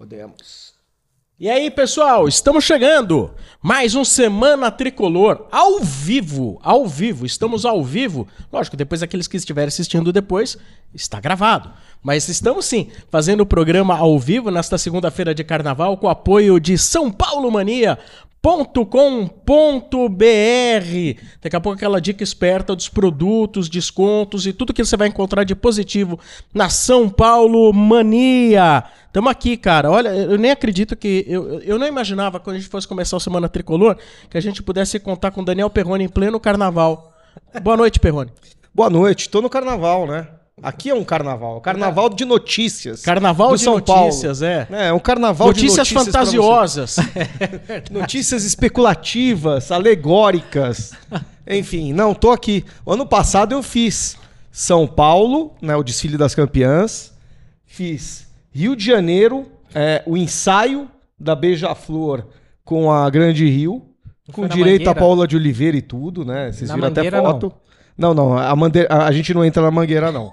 Podemos. E aí, pessoal, estamos chegando. Mais um Semana Tricolor ao vivo, ao vivo. Estamos ao vivo. Lógico, depois aqueles que estiverem assistindo depois, está gravado. Mas estamos sim fazendo o programa ao vivo nesta segunda-feira de carnaval com apoio de São Paulo Mania, .com.br. Daqui a pouco aquela dica esperta dos produtos, descontos e tudo que você vai encontrar de positivo na São Paulo Mania. Tamo aqui, cara. Olha, eu nem acredito que. Eu, eu não imaginava quando a gente fosse começar a Semana Tricolor que a gente pudesse contar com Daniel Perrone em pleno carnaval. Boa noite, Perrone. Boa noite, tô no carnaval, né? Aqui é um carnaval, carnaval de notícias. Carnaval de São notícias, Paulo. é. É, um carnaval Notícias, de notícias pra você. fantasiosas. Notícias especulativas, alegóricas. Enfim, não, tô aqui. Ano passado eu fiz São Paulo, né, o desfile das campeãs. Fiz Rio de Janeiro, é, o ensaio da Beija-Flor com a Grande Rio. Com direito a Mangueira? Paula de Oliveira e tudo, né? Vocês Na viram até foto. Não, não, a, mangueira- a- a gente não entra na mangueira, não.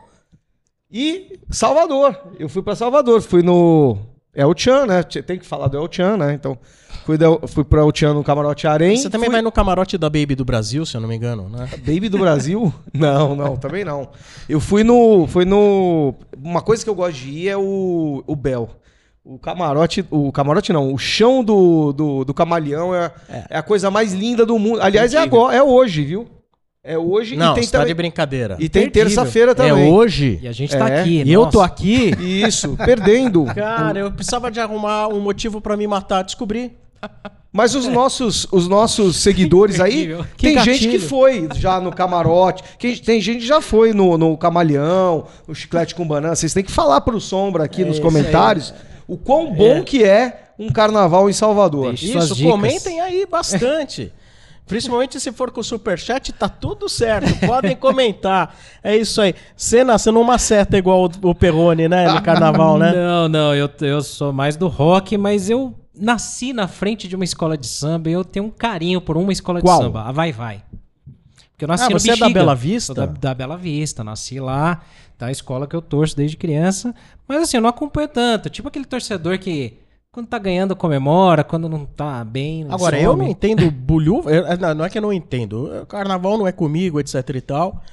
E Salvador. Eu fui pra Salvador, fui no El Chan, né? Tem que falar do El Chan, né? Então, fui, do, fui pro El Chan no Camarote Arém. Você também fui... vai no camarote da Baby do Brasil, se eu não me engano, né? Baby do Brasil? não, não, também não. Eu fui no. Fui no. Uma coisa que eu gosto de ir é o, o Bel. O camarote. O camarote não, o chão do, do, do camaleão é, é. a coisa mais linda do mundo. Aliás, é Incrível. agora, é hoje, viu? É hoje Não, e tem tá também. de brincadeira. E tem terça-feira É também. hoje. E a gente tá É, aqui. E eu tô aqui. Isso, perdendo. Cara, eu precisava de arrumar um motivo pra me matar. Descobri. Mas os nossos, os nossos seguidores aí, Incrível. tem Que gente que gatilho. foi já no camarote, que- tem gente que já foi no, no Camalhão, no Chiclete com Banana. Vocês têm que falar pro Sombra aqui nos isso comentários o quão bom É. que é um carnaval em Salvador. Suas Isso, comentem aí bastante. Principalmente se for com superchat, tá tudo certo. Podem comentar. É isso aí. Você não maceta igual o, o Perrone, né? No carnaval, né? Não, não, eu, eu sou mais do rock, mas eu nasci na frente de uma escola de samba e eu tenho um carinho por uma escola Qual? de samba, a Vai Vai. Porque eu nasci Ah, você é da. Bela Vista? Da, da Bela Vista, nasci lá, da escola que eu torço desde criança. Mas assim, eu não acompanho tanto. Tipo aquele torcedor que quando tá ganhando comemora, quando não tá bem. Agora, some. eu não entendo bulhu. eu- não, não é que eu não entendo. O Carnaval não é comigo, etc e tal.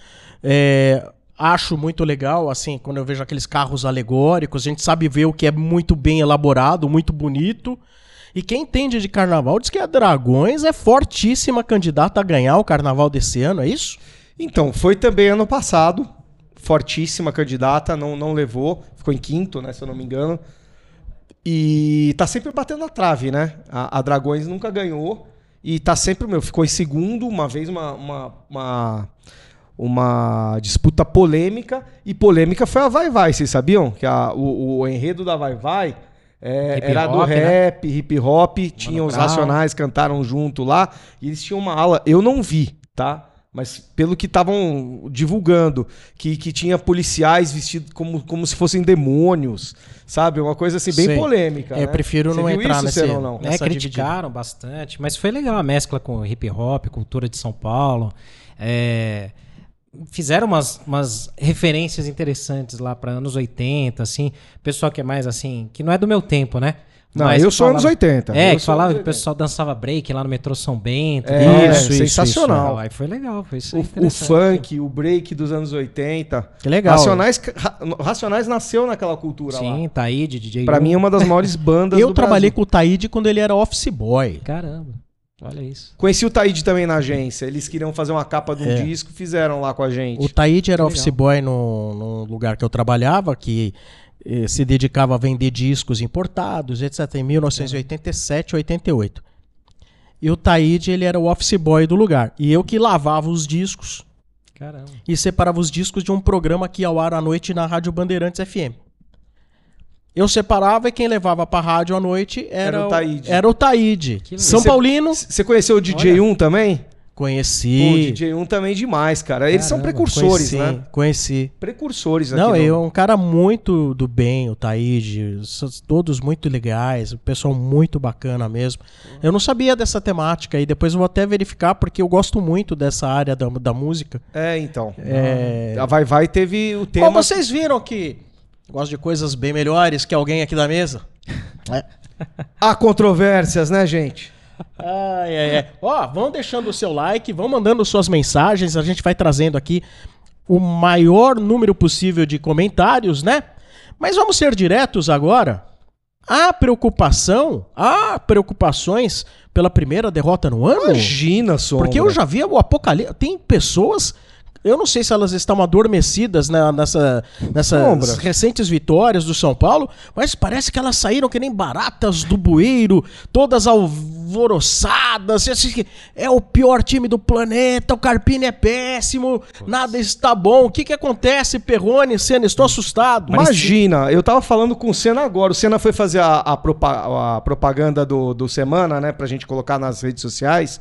É, acho muito legal, assim, quando eu vejo aqueles carros alegóricos, a gente sabe ver o que é muito bem elaborado, muito bonito. E quem entende de carnaval diz que a Dragões é fortíssima candidata a ganhar o carnaval desse ano, é isso? Então, foi também ano passado, fortíssima candidata, não, não levou, ficou em quinto, né, se eu não me engano. E tá sempre batendo na trave, né? A, a Dragões nunca ganhou e tá sempre, meu, ficou em segundo, uma vez uma, uma, uma, uma disputa polêmica, e polêmica foi a Vai Vai, vocês sabiam? Que a, o, o enredo da Vai Vai é, era do né? rap, hip hop, tinha os Brown. Racionais cantaram junto lá, e eles tinham uma aula, eu não vi, tá? Mas pelo que estavam divulgando, que, que tinha policiais vestidos como, como se fossem demônios, sabe? Uma coisa assim bem Sei. polêmica. É, eu né? prefiro Você não entrar isso, nesse- não? É, Nessa criticaram bastante, mas foi legal a mescla com hip hop, cultura de São Paulo. É, fizeram umas, umas referências interessantes lá para anos 80, assim. Pessoal que é mais assim, que não é do meu tempo, né? Não, Mas eu sou anos falava- 80. É, eu que falava anos que o pessoal dançava break lá no metrô São Bento. É, Isso, isso, sensacional. Aí foi legal, foi isso. O, aí o funk, o break dos anos 80. Que legal. Racionais, Ra- Racionais nasceu naquela cultura Sim, lá. Taíde, DJ. Pra Lu. mim é uma das maiores bandas Eu do trabalhei Brasil. com o Taíde quando ele era office boy. Caramba, olha isso. Conheci o Taíde também na agência. Eles queriam fazer uma capa de um É. disco, fizeram lá com a gente. O Taíde era Que office legal. boy no, no lugar que eu trabalhava, que se dedicava a vender discos importados, etc. Em 1987, 88. E o Taíde, ele era o office boy do lugar. E eu que lavava os discos Caramba. e separava os discos de um programa que ia ao ar à noite na Rádio Bandeirantes FM. Eu separava e quem levava pra rádio à noite era, Era o Taíde. Era o Taíde. São Você- Paulino, Você conheceu o DJ1 também? Pô, o conheci. DJ1 também demais, cara. Eles são precursores, conheci, né? Conheci. Precursores aqui. Não, é um cara muito do bem, o Taíde, todos muito legais, o pessoal muito bacana mesmo. Eu não sabia dessa temática e depois eu vou até verificar porque eu gosto muito dessa área da, da música. É, então. É... A Vai Vai teve o tema... Bom, vocês viram que gosto de coisas bem melhores que alguém aqui da mesa? Há controvérsias, né, gente? Ai, ai, ai. Ó, vão deixando o seu like, vão mandando suas mensagens, a gente vai trazendo aqui o maior número possível de comentários, né? Mas vamos ser diretos agora. Há preocupação, há preocupações pela primeira derrota no ano? Imagina, Sombra. Porque eu já vi o apocalipse. Tem pessoas. Eu não sei se elas estão adormecidas né, nessa, nessas Sombra. recentes vitórias do São Paulo, mas parece que elas saíram que nem baratas do bueiro, todas alvoroçadas. assim, É o pior time do planeta, o Carpini é péssimo, nada está bom. O que, que acontece, Perrone, Senna? Estou assustado. Imagina, eu tava falando com o Senna agora. O Senna foi fazer a, a propa- a propaganda do, do Semana, né? Pra gente colocar nas redes sociais.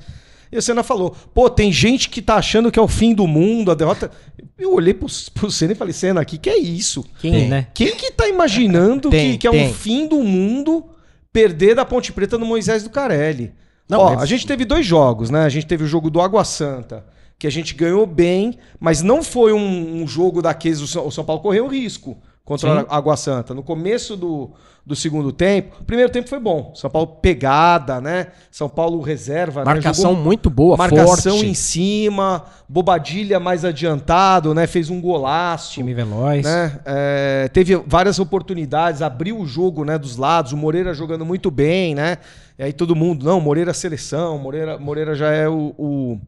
E o Senna falou: pô, tem gente que tá achando que é o fim do mundo, a derrota. Eu olhei pro, pro Senna e falei: Senna, o que, que é isso? Quem, Tem. né? Quem que tá imaginando Tem, que, que é tem. um fim do mundo perder da Ponte Preta no Moisés do Carelli? Não, Ó, mas- a gente teve dois jogos, né? A gente teve o jogo do Água Santa, que a gente ganhou bem, mas não foi um, um jogo daqueles. O São, o São Paulo correu risco contra Sim. a Água Santa. No começo do, do segundo tempo, o primeiro tempo foi bom. São Paulo pegada, né? São Paulo reserva, Marcação né? Jogou muito boa, marcação forte. em cima, Bobadilha mais adiantado, né? Fez um golaço Time veloz. né? É, teve várias oportunidades, abriu o jogo né, dos lados, o Moreira jogando muito bem, né? E aí todo mundo, não, Moreira é seleção, Moreira, Moreira já é o, o-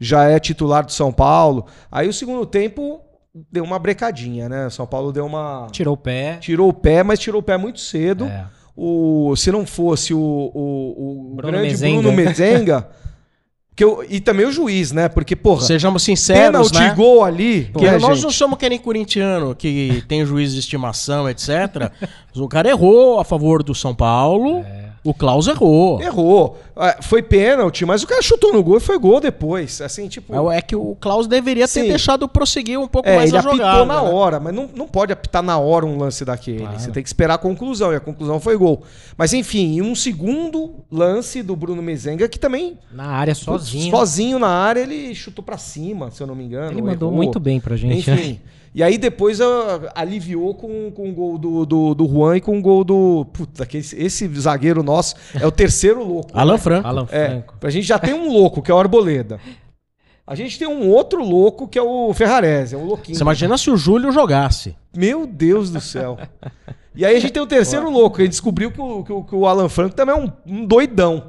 já é titular do São Paulo. Aí o segundo tempo deu uma brecadinha, né? São Paulo deu uma Tirou o pé. tirou o pé, mas tirou o pé muito cedo. É. O, se não fosse o, o, o Bruno grande Mezenga. Bruno Mezenga, que eu, e também o juiz, né? Porque, porra, Sejamos sinceros, pênalti né? gol ali. Porque né, nós gente? não somos que nem corintiano, que tem juiz de estimação, etc. o cara errou a favor do São Paulo, o Klaus errou. Errou. É, Foi pênalti, mas o cara chutou no gol e foi gol depois. Assim, tipo. É que o Klaus deveria ter Sim. deixado prosseguir um pouco É, mais ele a apitou jogada. na né? hora, mas não, não pode apitar na hora um lance daquele. Claro. Você tem que esperar a conclusão, e a conclusão foi gol. Mas enfim, e um segundo lance do Bruno Mezenga, que também, Na área sozinho. sozinho na área, ele chutou pra cima, se eu não me engano. Ele mandou errou. muito bem pra gente. né? E aí depois ah, aliviou com, com o gol do, do, do Juan e com o gol do. Puta, que esse, esse zagueiro nosso é o terceiro louco. Alan né? Franco. Alan É, Franco. a gente já tem um louco, que é o Arboleda. A gente tem um outro louco, que é o Ferrarese, é um louquinho. Você imagina se o Júlio jogasse. Meu Deus do céu. E aí a gente tem o terceiro louco, que a gente descobriu que o, que o, que o Alan Franco também é um, um doidão.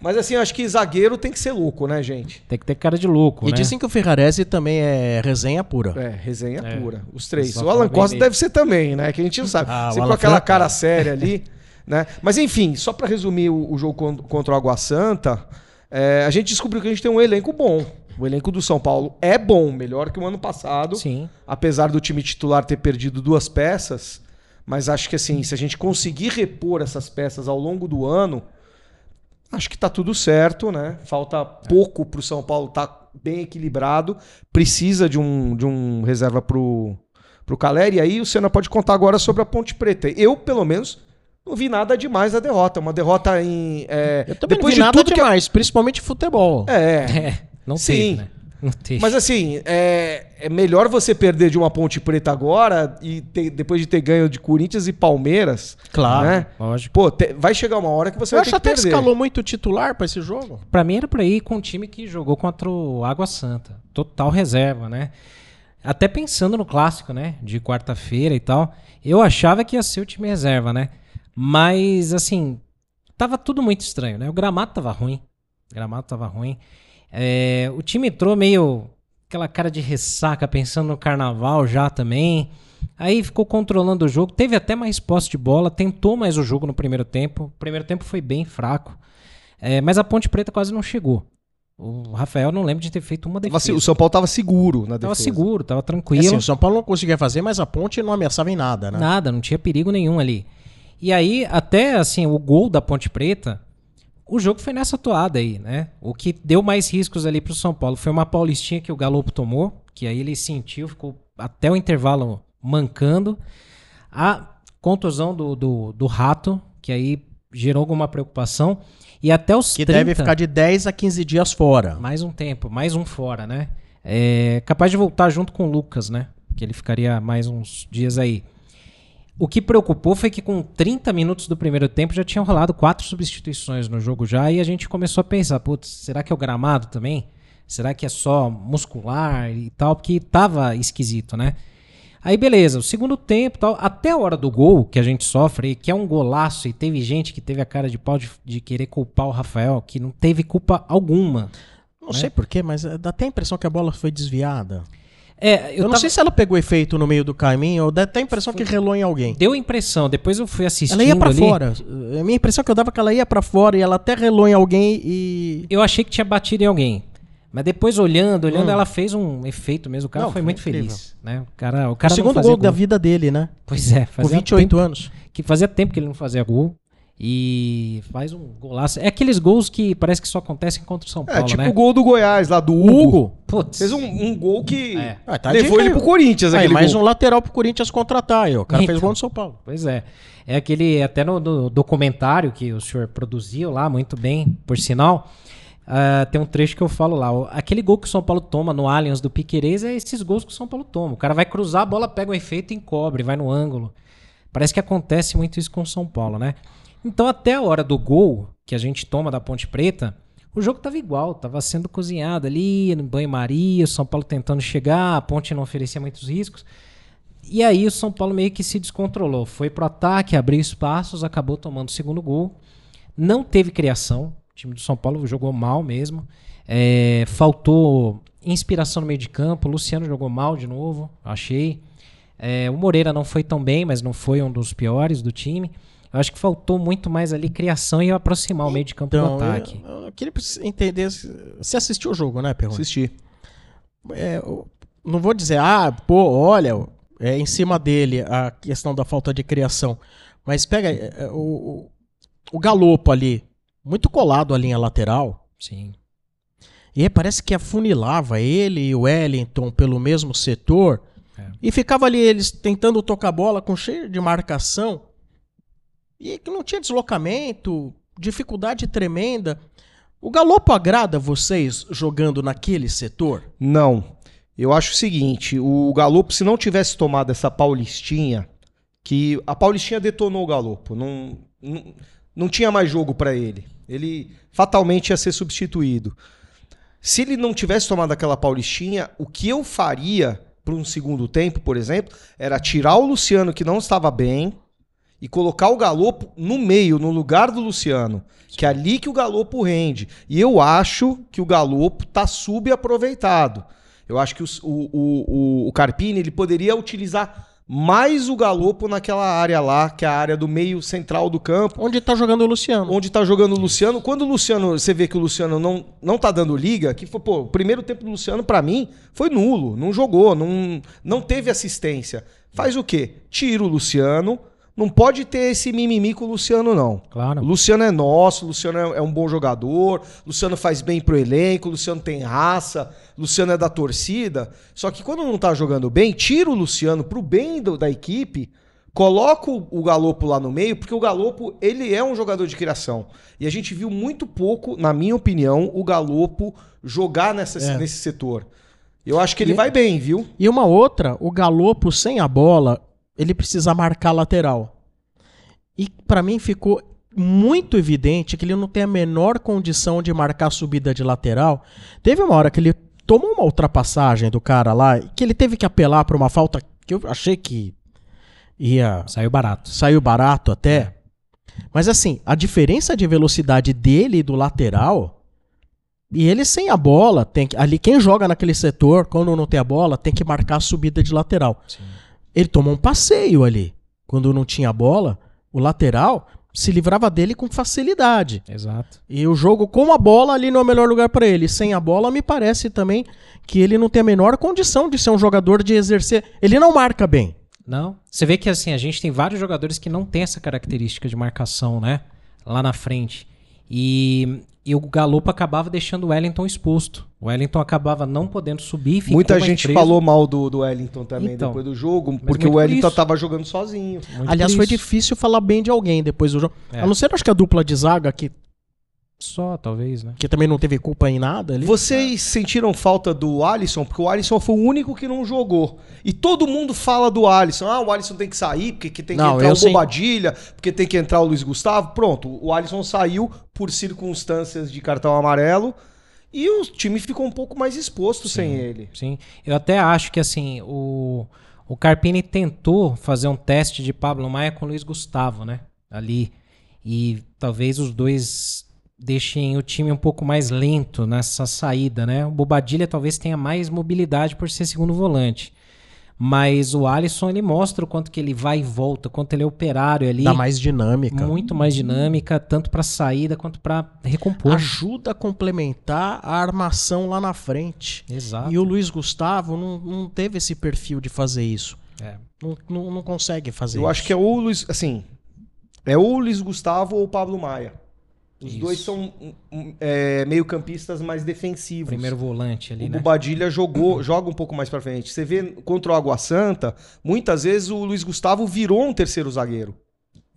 Mas assim, eu acho que zagueiro tem que ser louco, né, gente? Tem que ter cara de louco, E né? dizem que o Ferrarese também é resenha pura. É, resenha É. pura. Os três. O Alan Costa deve ser também, né? Que a gente não sabe. Ah, com aquela Franco, cara é. séria ali, né? Mas enfim, só pra resumir o, o jogo con- contra o Água Santa, é, a gente descobriu que a gente tem um elenco bom. O elenco do São Paulo é bom, melhor que o ano passado. Sim. apesar do time titular ter perdido duas peças, mas acho que assim, se a gente conseguir repor essas peças ao longo do ano, acho que tá tudo certo, né? Falta pouco pro São Paulo estar bem equilibrado, precisa de um, de um reserva pro, pro Caleri, e aí o Senna pode contar agora sobre a Ponte Preta. Eu, pelo menos, não vi nada demais da derrota. Uma derrota em. é, Eu também depois não vi de nada tudo que- demais, principalmente futebol. É, É, não Sim. teve, né? Teve. Mas assim, é, é melhor você perder de uma Ponte Preta agora e ter- depois de ter ganho de Corinthians e Palmeiras. Claro. Né? Lógico. Pô, te- vai chegar uma hora que você Eu vai acho ter que até perder. escalou muito titular pra esse jogo. Pra mim era pra ir com o time que jogou contra o Água Santa. Total reserva, né? Até pensando no clássico, né? De quarta-feira e tal. Eu achava que ia ser o time reserva, né? Mas, assim, tava tudo muito estranho, né? O gramado tava ruim. O gramado tava ruim. É, o time entrou meio aquela cara de ressaca, pensando no carnaval já também. Aí ficou controlando o jogo. Teve até mais posse de bola. Tentou mais o jogo no primeiro tempo. O primeiro tempo foi bem fraco. É, mas a Ponte Preta quase não chegou. O Rafael não lembra de ter feito uma defesa. o São Paulo tava seguro na Tava defesa. seguro, tava É tranquilo. assim, o São Paulo não conseguia fazer, mas a ponte não ameaçava em nada, né? Nada, não tinha perigo nenhum ali. E aí, até assim, o gol da Ponte Preta, o jogo foi nessa toada aí, né? O que deu mais riscos ali pro São Paulo foi uma paulistinha que o Galopo tomou, que aí ele sentiu, ficou até o intervalo mancando. A contusão do, do, do Rato, que aí gerou alguma preocupação. E até os Que 30, deve ficar de 10 a 15 dias fora. mais um tempo, mais um fora, né? É capaz de voltar junto com o Lucas, né? Que ele ficaria mais uns dias aí. O que preocupou foi que com 30 minutos do primeiro tempo já tinham rolado quatro substituições no jogo já e a gente começou a pensar, putz, será que é o gramado também? Será que é só muscular e tal? Porque tava esquisito, né? Aí beleza, o segundo tempo tal, até a hora do gol que a gente sofre, que é um golaço e teve gente que teve a cara de pau de, de querer culpar o Rafael, que não teve culpa alguma. Não né? sei porquê, mas eh, dá até a impressão que a bola foi desviada. É, Eu, não sei se ela pegou efeito no meio do caminho, ou dá até a impressão que relou em alguém. Deu a impressão, depois eu fui assistindo Ela ia pra ali, fora. A minha impressão é que eu dava que ela ia pra fora e ela até relou em alguém e. Eu achei que tinha batido em alguém. Mas depois olhando, olhando, Hum. ela fez um efeito mesmo. O cara Não, foi foi muito incrível. feliz, né? O cara, o O cara não segundo fazia gol da vida dele, né? Pois é, Com fazia 28 tempo, anos. que fazia tempo que ele não fazia gol. E faz um golaço. É aqueles gols que parece que só acontecem contra o São É, Paulo, tipo né? o gol do Goiás lá, do Hugo. Hugo. Putz. Fez um, um gol que É. Ah, tá levou ele pro Corinthians, Aí, mais gol. um lateral pro Corinthians contratar aí, ó. O cara fez Então. gol no São Paulo. Pois é. É aquele, até no, no documentário que o senhor produziu lá, muito bem, por sinal. ah, tem um trecho que eu falo lá. Aquele gol que o São Paulo toma no Allianz do Piquerez é esses gols que o São Paulo toma. O cara vai cruzar, a bola pega o efeito e encobre, vai no ângulo. Parece que acontece muito isso com o São Paulo, né? Então, até a hora do gol que a gente toma da Ponte Preta, o jogo tava igual, tava sendo cozinhado ali, no banho-maria, o São Paulo tentando chegar, a Ponte não oferecia muitos riscos. E aí o São Paulo meio que se descontrolou. Foi pro ataque, abriu espaços, acabou tomando o segundo gol. Não teve criação. O time do São Paulo jogou mal mesmo. É, faltou inspiração no meio de campo. O Luciano jogou mal de novo, achei. É, o Moreira não foi tão bem, mas não foi um dos piores do time. Eu acho que faltou muito mais ali criação e aproximar o meio de campo do Então, ataque. eu, eu queria entender. se- Você assistiu o jogo, né, Perrone? Assisti. É, não vou dizer, ah, pô, olha, é em cima dele a questão da falta de criação. Mas pega é, é, o, o, o galopo ali, muito colado à linha lateral. Sim. E aí parece que afunilava ele e o Wellington pelo mesmo setor. É. E ficava ali eles tentando tocar a bola com cheio de marcação. E que não tinha deslocamento, dificuldade tremenda. O Galopo agrada vocês jogando naquele setor? Não. Eu acho o seguinte, o Galopo, se não tivesse tomado essa Paulistinha, que a Paulistinha detonou o Galopo, não, não, não tinha mais jogo pra ele. Ele fatalmente ia ser substituído. Se ele não tivesse tomado aquela Paulistinha, o que eu faria para um segundo tempo, por exemplo, era tirar o Luciano que não estava bem e colocar o Galopo no meio, no lugar do Luciano, que é ali que o Galopo rende. E eu acho que o Galopo tá subaproveitado. Eu acho que o, o, o, o Carpini ele poderia utilizar mais o Galopo naquela área lá, que é a área do meio central do campo, Onde tá jogando o Luciano? onde tá jogando o Luciano. Quando o Luciano, você vê que o Luciano não, não tá dando liga, que foi, pô, o primeiro tempo do Luciano, pra mim, foi nulo. Não jogou, não, não teve assistência. Faz o quê? Tira o Luciano. Não pode ter esse mimimi com o Luciano, não. Claro. O Luciano é nosso, o Luciano é, é um bom jogador, o Luciano faz bem pro elenco, o Luciano tem raça, o Luciano é da torcida. Só que quando não tá jogando bem, tira o Luciano pro bem do- da equipe, coloca o, o Galopo lá no meio, porque o Galopo, ele é um jogador de criação. E a gente viu muito pouco, na minha opinião, o Galopo jogar nessa, É. nesse setor. Eu acho que ele E- vai bem, viu? E uma outra, o Galopo sem a bola, ele precisa marcar lateral. E pra mim ficou muito evidente que ele não tem a menor condição de marcar a subida de lateral. Teve uma hora que ele tomou uma ultrapassagem do cara lá, que ele teve que apelar pra uma falta que eu achei que ia Saiu barato. saiu barato até. Mas assim, a diferença de velocidade dele e do lateral. E ele sem a bola, tem que, ali quem joga naquele setor, quando não tem a bola, tem que marcar a subida de lateral. Sim. Ele tomou um passeio ali. Quando não tinha bola, o lateral se livrava dele com facilidade. Exato. E o jogo com a bola ali não é o melhor lugar para ele. Sem a bola, me parece também que ele não tem a menor condição de ser um jogador de exercer. Ele não marca bem. Não. Você vê que assim, a gente tem vários jogadores que não tem essa característica de marcação, né? Lá na frente. E, e o Galopo acabava deixando o Wellington exposto. O Wellington acabava não podendo subir. ficou Muita gente preso. falou mal do, do Wellington também Então, depois do jogo, porque o Wellington isso. tava jogando sozinho. Muito Aliás, foi difícil falar bem de alguém depois do jogo. É. A não ser, acho que a dupla de zaga que Só, talvez, né? Que também não teve culpa em nada ali. Vocês sentiram falta do Alisson? Porque o Alisson foi o único que não jogou. E todo mundo fala do Alisson. Ah, o Alisson tem que sair, porque que tem que Não, entrar o sim. Bobadilha, porque tem que entrar o Luiz Gustavo. Pronto, o Alisson saiu por circunstâncias de cartão amarelo. E o time ficou um pouco mais exposto sem ele. Sim. Eu até acho que assim, o, o Carpini tentou fazer um teste de Pablo Maia com o Luiz Gustavo, né? Ali. E talvez os dois deixem o time um pouco mais lento nessa saída, né? O Bobadilha talvez tenha mais mobilidade por ser segundo volante. Mas o Alisson, ele mostra o quanto que ele vai e volta, quanto ele é operário ali. Dá mais dinâmica. Muito mais dinâmica, tanto para saída quanto para recompor. Ajuda a complementar a armação lá na frente. Exato. E o Luiz Gustavo não, não teve esse perfil de fazer isso. É. Não, não, não consegue fazer Eu isso. acho que é ou o Luiz, assim, é ou o Luiz Gustavo ou o Pablo Maia. Os Isso. dois são um, é, meio campistas mais defensivos. Primeiro volante ali, O né? Bobadilha jogou, joga um pouco mais pra frente. Você vê contra o Água Santa, muitas vezes o Luiz Gustavo virou um terceiro zagueiro.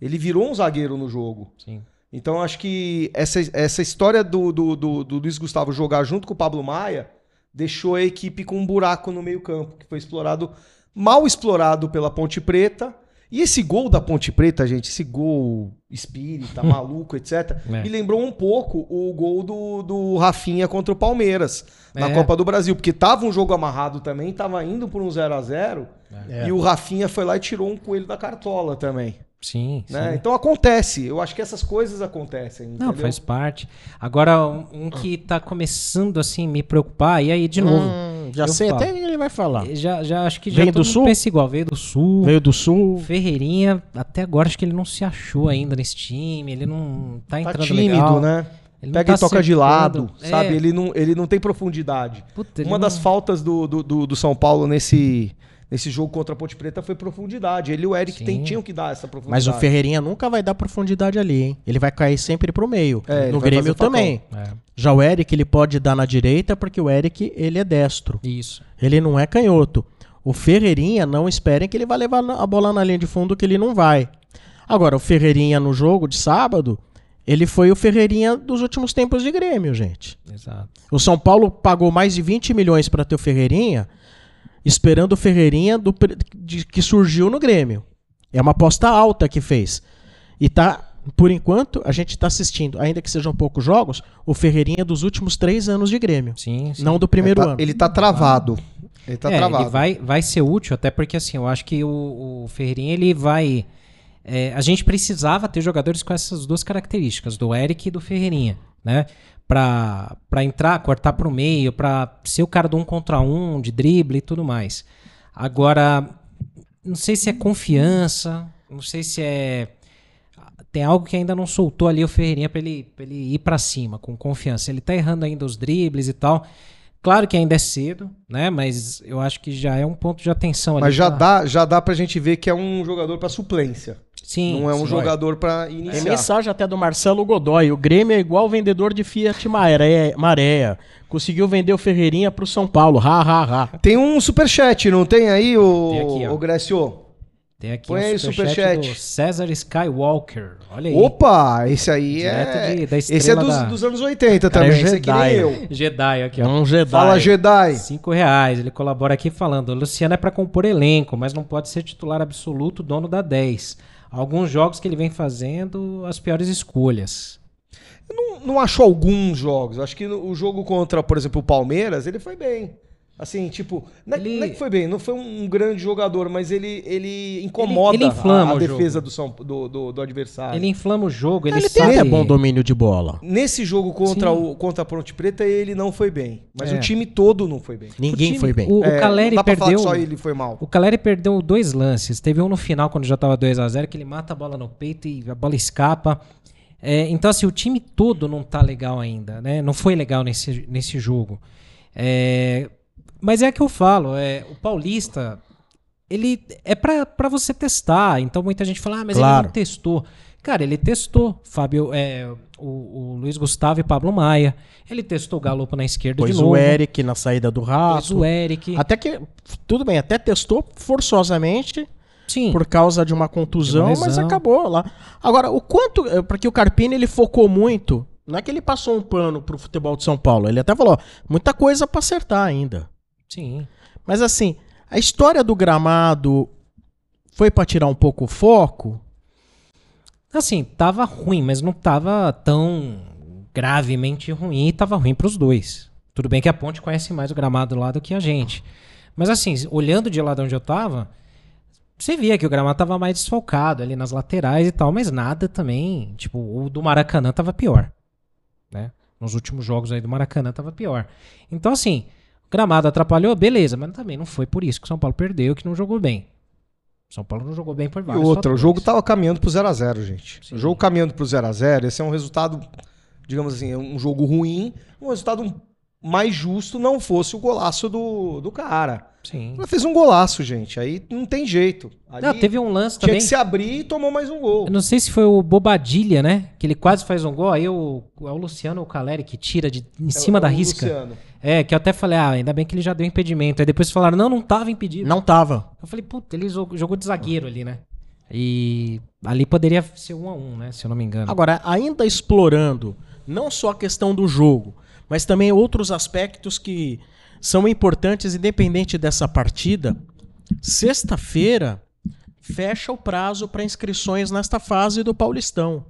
Ele virou um zagueiro no jogo. Sim. Então acho que essa, essa história do, do, do, do Luiz Gustavo jogar junto com o Pablo Maia deixou a equipe com um buraco no meio-campo, que foi explorado, mal explorado pela Ponte Preta. E esse gol da Ponte Preta, gente, esse gol espírita, maluco, etc., É. me lembrou um pouco o gol do, do Rafinha contra o Palmeiras na É. Copa do Brasil, porque tava um jogo amarrado também, tava indo por um 0 a 0 É. e o Rafinha foi lá e tirou um coelho da cartola também. Sim, Né? sim. Então acontece, eu acho que essas coisas acontecem. Não, entendeu? faz parte. Agora, um, um que tá começando assim me preocupar, e aí, de novo, Hum, já sei falo. até que ele vai falar. já, já acho que já Vem do Sul? pensa igual, veio do sul. Veio do Sul. Ferreirinha, até agora acho que ele não se achou ainda nesse time, ele não tá Tá entrando tímido, legal. né? Ele não Pega tá e toca de lado, É. sabe? Ele não, ele não tem profundidade. Puta, Uma das não- faltas do, do, do, do São Paulo nesse, nesse jogo contra a Ponte Preta foi profundidade. Ele e o Eric tem- tinham que dar essa profundidade. Mas o Ferreirinha nunca vai dar profundidade ali, hein? Ele vai cair sempre pro meio. É, ele no Grêmio também. É, Já o Eric, ele pode dar na direita porque o Eric, ele é destro. isso. Ele não é canhoto. O Ferreirinha, não esperem que ele vai levar a bola na linha de fundo, que ele não vai. Agora, o Ferreirinha no jogo de sábado, ele foi o Ferreirinha dos últimos tempos de Grêmio, gente. Exato. O São Paulo pagou mais de 20 milhões para ter o Ferreirinha, esperando o Ferreirinha do, de- que surgiu no Grêmio. É uma aposta alta que fez. E tá, por enquanto, a gente tá assistindo, ainda que sejam poucos jogos, o Ferreirinha dos últimos três anos de Grêmio. Sim, sim. Não do primeiro ele tá, ano. Ele tá travado. Ele tá é, travado. ele vai, vai ser útil, até porque assim, eu acho que o, o Ferreirinha ele vai. é, a gente precisava ter jogadores com essas duas características, do Eric e do Ferreirinha, né? Pra entrar, cortar pro meio, pra ser o cara do um contra um, de drible e tudo mais. Agora, não sei se é confiança, não sei se é. Tem algo que ainda não soltou ali o Ferreirinha pra ele, pra ele ir pra cima, com confiança. Ele tá errando ainda os dribles e tal. Claro que ainda é cedo, né? Mas eu acho que já é um ponto de atenção ali. Mas já pra- dá, já dá pra gente ver que é um jogador pra suplência. Sim. não é um sim. jogador pra Tem iniciar. mensagem até do Marcelo Godoy. O Grêmio é igual vendedor de Fiat Maré, Maréia. Conseguiu vender o Ferreirinha pro São Paulo. Ha, ha, ha. Tem um superchat, não tem aí, o, Tem aqui, ó. o Grécio? Tem aqui Põe um aí o superchat, superchat. do César Skywalker. Olha aí. Opa, esse aí Direto é. de- da esse é estrela dos, da- dos anos 80 Cara, também. é esse aqui nem eu. Jedi aqui, ó. Um Jedi. Fala, Jedi. Cinco reais. Ele colabora aqui falando: o Luciano é pra compor elenco, mas não pode ser titular absoluto, dono da 10. Alguns jogos que ele vem fazendo, as piores escolhas. Não, não acho alguns jogos. Acho que no- o jogo contra, por exemplo, o Palmeiras, ele foi bem. Assim, tipo, não é, Ele- não é que foi bem, não foi um grande jogador, mas ele, ele incomoda Ele- ele inflama a, a o defesa do, São, do, do, do adversário. Ele inflama o jogo, ele, Ele sabe. tem até bom domínio de bola. Nesse jogo contra, Sim. o, contra a Ponte Preta, ele não foi bem. Mas É. o time todo não foi bem. Ninguém time- foi bem. O, É, o Caleri não dá pra falar perdeu. que só ele foi mal. O Caleri perdeu dois lances. Teve um no final, quando já tava 2 a 0 que ele mata a bola no peito e a bola escapa. É, então, assim, o time todo não tá legal ainda, né? Não foi legal nesse, nesse jogo. É, mas é que eu falo, é, o Paulista, ele é pra, pra você testar. Então, muita gente fala, ah, mas ele Claro. não testou. Cara, ele testou Fábio, é, o, o Luiz Gustavo e Pablo Maia. Ele testou o Galopo na esquerda Pois de novo. o Eric na saída do rato. o Eric. Até que, tudo bem, até testou forçosamente Sim. por causa de uma contusão, De uma mas acabou lá. Agora, o quanto. eh, Porque o Carpini ele focou muito Não é que ele passou um pano pro futebol de São Paulo. Ele até falou, ó, muita coisa pra acertar ainda. Sim. Mas assim, a história do gramado foi pra tirar um pouco o foco? Assim, tava ruim, mas não tava tão gravemente ruim. Tava ruim pros dois. Tudo bem que a Ponte conhece mais o gramado lá do que a gente. Mas assim, olhando de lá de onde eu tava, você via que o gramado tava mais desfalcado ali nas laterais e tal, mas nada também. Tipo, o do Maracanã tava pior. Né? Nos últimos jogos aí do Maracanã tava pior. Então, assim, gramado atrapalhou, beleza, mas também não foi por isso que o São Paulo perdeu, que não jogou bem. São Paulo não jogou bem por E vários outra, o jogo tava caminhando pro 0x0, gente. Sim. O jogo caminhando pro 0x0, esse é um resultado, digamos assim, é um jogo ruim, um resultado mais justo não fosse o golaço do, do cara. Sim. Ela fez um golaço, gente. Aí não tem jeito. Ali Não, teve um lance tinha também. que se abrir e tomou mais um gol. Eu não sei se foi o Bobadilha, né? Que ele quase faz um gol. Aí o, é o Luciano ou o Caleri que tira de, em cima É da o risca. Luciano. É, que eu até falei, ah, ainda bem que ele já deu impedimento. Aí depois falaram, não, não tava impedido. Não tava. Eu falei, puta, ele jogou, jogou de zagueiro ali, né? E ali poderia ser um a um, né? Se eu não me engano. Agora, ainda explorando não só a questão do jogo, mas também outros aspectos que são importantes independente dessa partida. Sexta-feira fecha o prazo para inscrições nesta fase do Paulistão.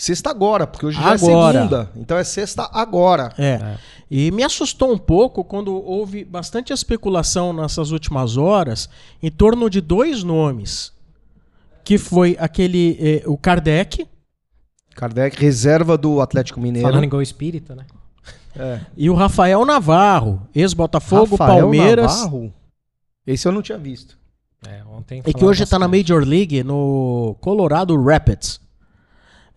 Sexta agora, porque hoje já Agora. é segunda. Então é sexta agora. É. É. E me assustou um pouco quando houve bastante especulação nessas últimas horas em torno de dois nomes. Que foi aquele, eh, o Kardec Kardec, reserva do Atlético Mineiro. Falando em gol espírita, né? É. e o Rafael Navarro, ex-Botafogo, Rafael Palmeiras. Navarro? Esse eu não tinha visto. É, ontem E que falaram hoje tá na. Major League, no Colorado Rapids.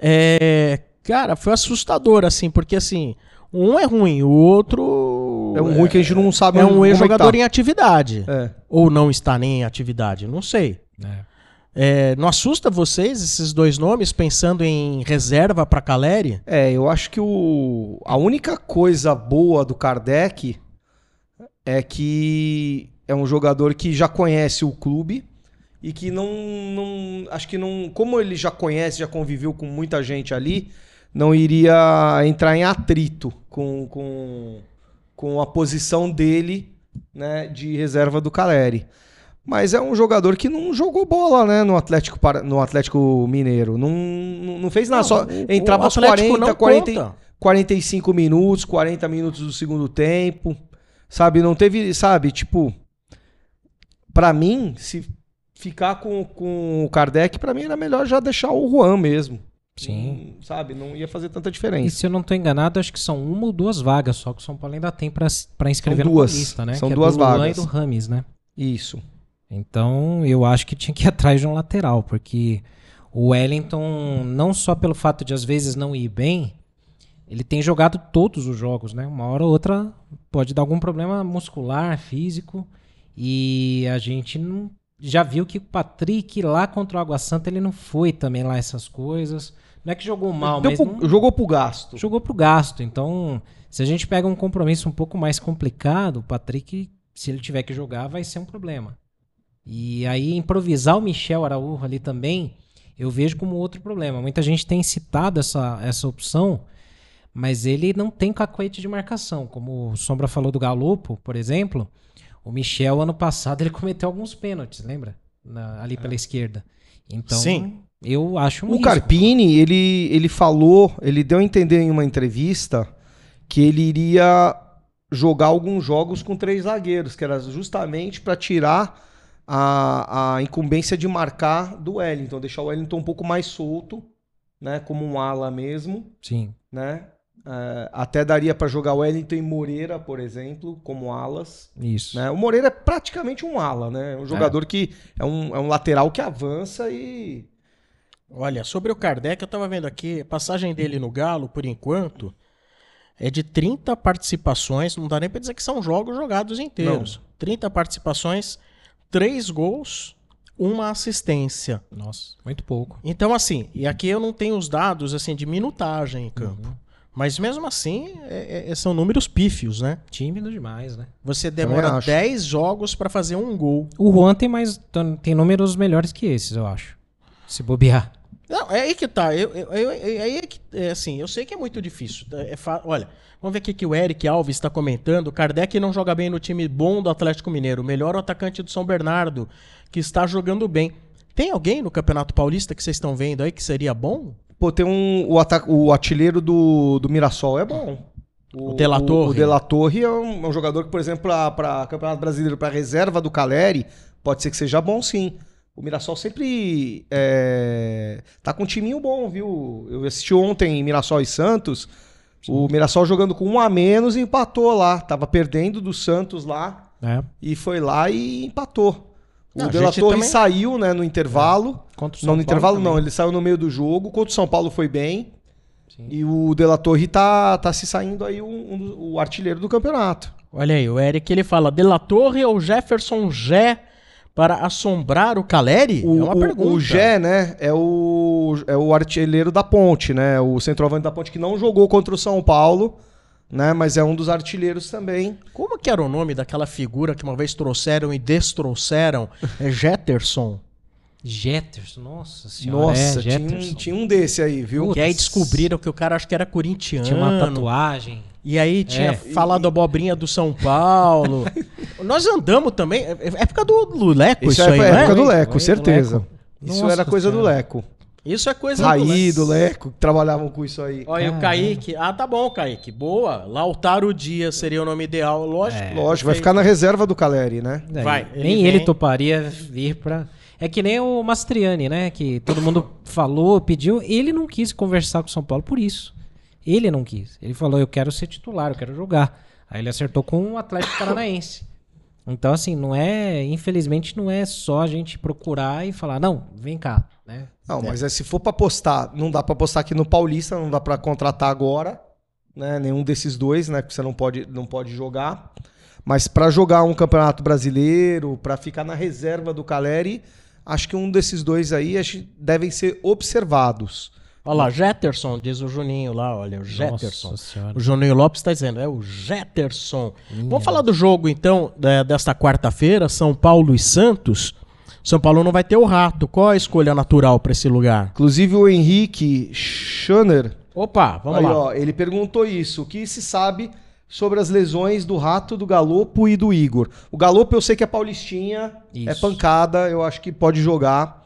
É, cara, foi assustador, assim, porque assim, um é ruim, o outro. É um ruim que a gente não sabe É um é ex-jogador tá. em atividade. É. Ou não está nem em atividade, não sei. É. É, não assusta vocês esses dois nomes pensando em reserva para Caleri? É, eu acho que o, a única coisa boa do Kardec é que é um jogador que já conhece o clube e que não, não. Acho que não. Como ele já conhece, já conviveu com muita gente ali, não iria entrar em atrito com, com, com a posição dele né, de reserva do Caleri. Mas é um jogador que não jogou bola, né, no Atlético, no Atlético Mineiro. Não, não não fez nada, só o- entrava o aos Atlético 40, não 40, e- conta. 45 minutos, 40 minutos do segundo tempo. Sabe, não teve, sabe, tipo, pra mim, se ficar com, com o Kardec, pra mim era melhor já deixar o Juan mesmo. Sim. Não, sabe, não ia fazer tanta E diferença. se eu não tô enganado, acho que são uma ou duas vagas só que o São Paulo ainda tem pra, pra inscrever São duas. no Paulista, né? São que duas é do Luan vagas. e do Rames, né? Isso. Então, eu acho que tinha que ir atrás de um lateral, porque o Wellington, não só pelo fato de às vezes não ir bem, ele tem jogado todos os jogos, né? Uma hora ou outra pode dar algum problema muscular, físico, e a gente não, já viu que o Patrick lá contra o Água Santa ele não foi também lá essas coisas. Não é que jogou mal, Deu mas pro- não- Jogou pro gasto. jogou pro gasto. Então, se a gente pega um compromisso um pouco mais complicado, o Patrick, se ele tiver que jogar, vai ser um problema. E aí, improvisar o Michel Araújo ali também, eu vejo como outro problema. Muita gente tem citado essa, essa opção, mas ele não tem cacoete de marcação. Como o Sombra falou do Galopo, por exemplo, o Michel, ano passado, ele cometeu alguns pênaltis, lembra? Na- ali pela esquerda. Então, Sim. eu acho um O risco. Carpini, ele, ele falou, ele deu a entender em uma entrevista que ele iria jogar alguns jogos com três zagueiros, que era justamente para tirar a, a incumbência de marcar do Wellington, deixar o Wellington um pouco mais solto, né, como um ala mesmo, Sim. né? É, até daria para jogar Wellington e Moreira, por exemplo, como alas. Isso. Né? O Moreira é praticamente um ala, né? Um jogador que é um, é um lateral que avança e Olha, sobre o Kardec, eu tava vendo aqui, a passagem dele no Galo, por enquanto, é de 30 participações, não dá nem pra dizer que são jogos jogados inteiros. 30 participações, 3 gols, uma assistência. Nossa, muito pouco. Então, assim, e aqui eu não tenho os dados assim de minutagem em campo. Uhum. Mas mesmo assim, é- é- são números pífios, né? Tímido demais, né? Você demora acho. 10 jogos pra fazer um gol. O Juan tem mais tem números melhores que esses, eu acho. Se bobear. Não, é aí que tá. Eu, eu, eu- é aí que, é assim, eu sei que é muito difícil. É fa- Olha, vamos ver aqui que o Eric Alves está comentando. Kardec não joga bem no time bom do Atlético Mineiro. O melhor atacante do São Bernardo, que está jogando bem. Tem alguém no Campeonato Paulista que vocês estão vendo aí que seria bom? Pô, tem um. O, ata- o artilheiro do, do Mirassol é bom. O De La Torre. O, o De La Torre é um, é um jogador que, por exemplo, para Campeonato Brasileiro, para reserva do Caleri, pode ser que seja bom sim. O Mirassol sempre é, tá com um timinho bom, viu? Eu assisti ontem Mirassol e Santos. O Mirassol jogando com um a menos e empatou lá. Tava perdendo do Santos lá É. e foi lá e empatou. O De La Torre também- saiu né, no intervalo. Contra o São Não, no Paulo intervalo também. não, ele saiu no meio do jogo. Contra o São Paulo foi bem. Sim. E o De La Torre tá, tá se saindo aí um, um o artilheiro do campeonato. Olha aí, o Eric ele fala: De La Torre ou Jefferson Gé para assombrar o Caleri? O, é uma o- pergunta. o Gé, né, é o, é o artilheiro da Ponte, né? O centroavante da Ponte que não jogou contra o São Paulo, né? Mas é um dos artilheiros também. Como que era o nome daquela figura que uma vez trouxeram e destrouxeram? É Jetterson. Jetterson, nossa senhora. Nossa, é, tinha, um- tinha um desse aí, viu? Que aí descobriram que o cara acho que era corintiano. Tinha uma tatuagem. E aí tinha É. falado abobrinha do São Paulo. Nós andamos também. É é época do Luleco isso, Isso é aí, a né? época do Leco, certeza. Leco. Isso Nossa era coisa do. Leco. Isso é coisa Raí, do do Leco, que trabalhavam com isso aí. Olha, o. Kaique. Ah, tá bom, Kaique. Boa. Lautaro Dias seria o nome ideal. Lógico. É. Lógico, vai ficar na reserva do Caleri, né? É, Vai, ele nem vem. ele toparia vir pra. É que nem o Mastriani, né? Que todo mundo falou, pediu. Ele não quis conversar com o São Paulo por isso. Ele não quis. Ele falou: eu quero ser titular, eu quero jogar. Aí ele acertou com o Atlético Paranaense. Então, assim, não é. Infelizmente, não é só a gente procurar e falar, não, vem cá. Né? Não, mas é, se for pra apostar, não dá pra apostar aqui no Paulista, não dá pra contratar agora, né? Nenhum desses dois, né? Porque você não pode, não pode jogar. Mas pra jogar um campeonato brasileiro, pra ficar na reserva do Caleri, acho que um desses dois aí devem ser observados. Olha lá, Jetterson, diz o Juninho lá, olha, o Jetterson. O Juninho Lopes está dizendo, é o Jetterson. Vamos falar do jogo, então, desta quarta-feira, São Paulo e Santos. São Paulo não vai ter o rato. Qual a escolha natural para esse lugar? Inclusive o Henrique Schoner, Opa, vamos aí, lá. ó, ele perguntou isso. O que se sabe sobre as lesões do Rato, do Galopo e do Igor? O Galopo eu sei que é paulistinha, é Isso. pancada, eu acho que pode jogar.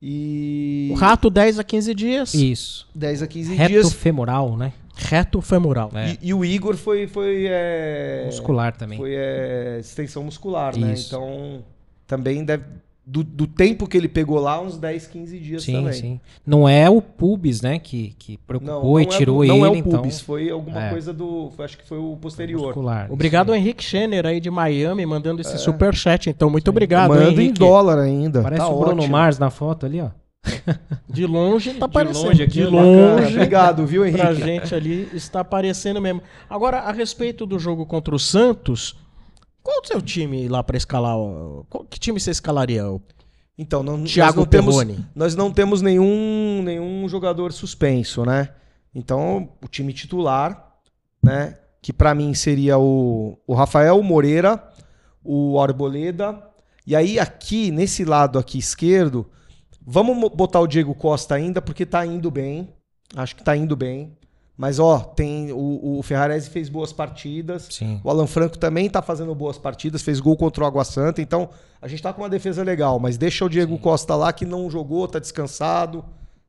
E O rato 10 a 15 dias. Isso. 10 a 15 Reto dias. femoral, né? Reto femoral. É. E, e o Igor foi. foi é, Muscular também. Foi é, extensão muscular, né? Isso. Então, também deve. Do, do tempo que ele pegou lá, uns 10, 15 dias Sim, também. sim. Não é o pubis, né, que, que preocupou e é tirou do- ele, não é o então. pubis, foi alguma É. coisa do. Acho que foi o posterior. muscular. Obrigado, Isso Henrique Schenner aí de Miami, mandando esse superchat. Então, muito obrigado, Manda em dólar ainda. Parece tá o Bruno ótimo. Mars na foto ali, ó. De longe tá aparecendo. longe aqui, de Bacana, longe. Obrigado, viu, pra Henrique? gente ali está aparecendo mesmo. Agora, a respeito do jogo contra o Santos, qual o seu time lá para escalar? Qual- que time você escalaria? Então, não, Thiago nós, não temos, nós não temos nenhum, nenhum jogador suspenso, né? Então, o time titular, né? Que pra mim seria o, o Rafael Moreira, o Arboleda. E aí, aqui, nesse lado aqui esquerdo, vamos mo- botar o Diego Costa ainda, porque tá indo bem. Acho que tá indo bem. Mas, ó, tem o, o Ferrarese fez boas partidas. Sim. O Alan Franco também tá fazendo boas partidas, fez gol contra o Água Santa, então a gente tá com uma defesa legal, mas deixa o Diego Costa lá que não jogou, tá descansado.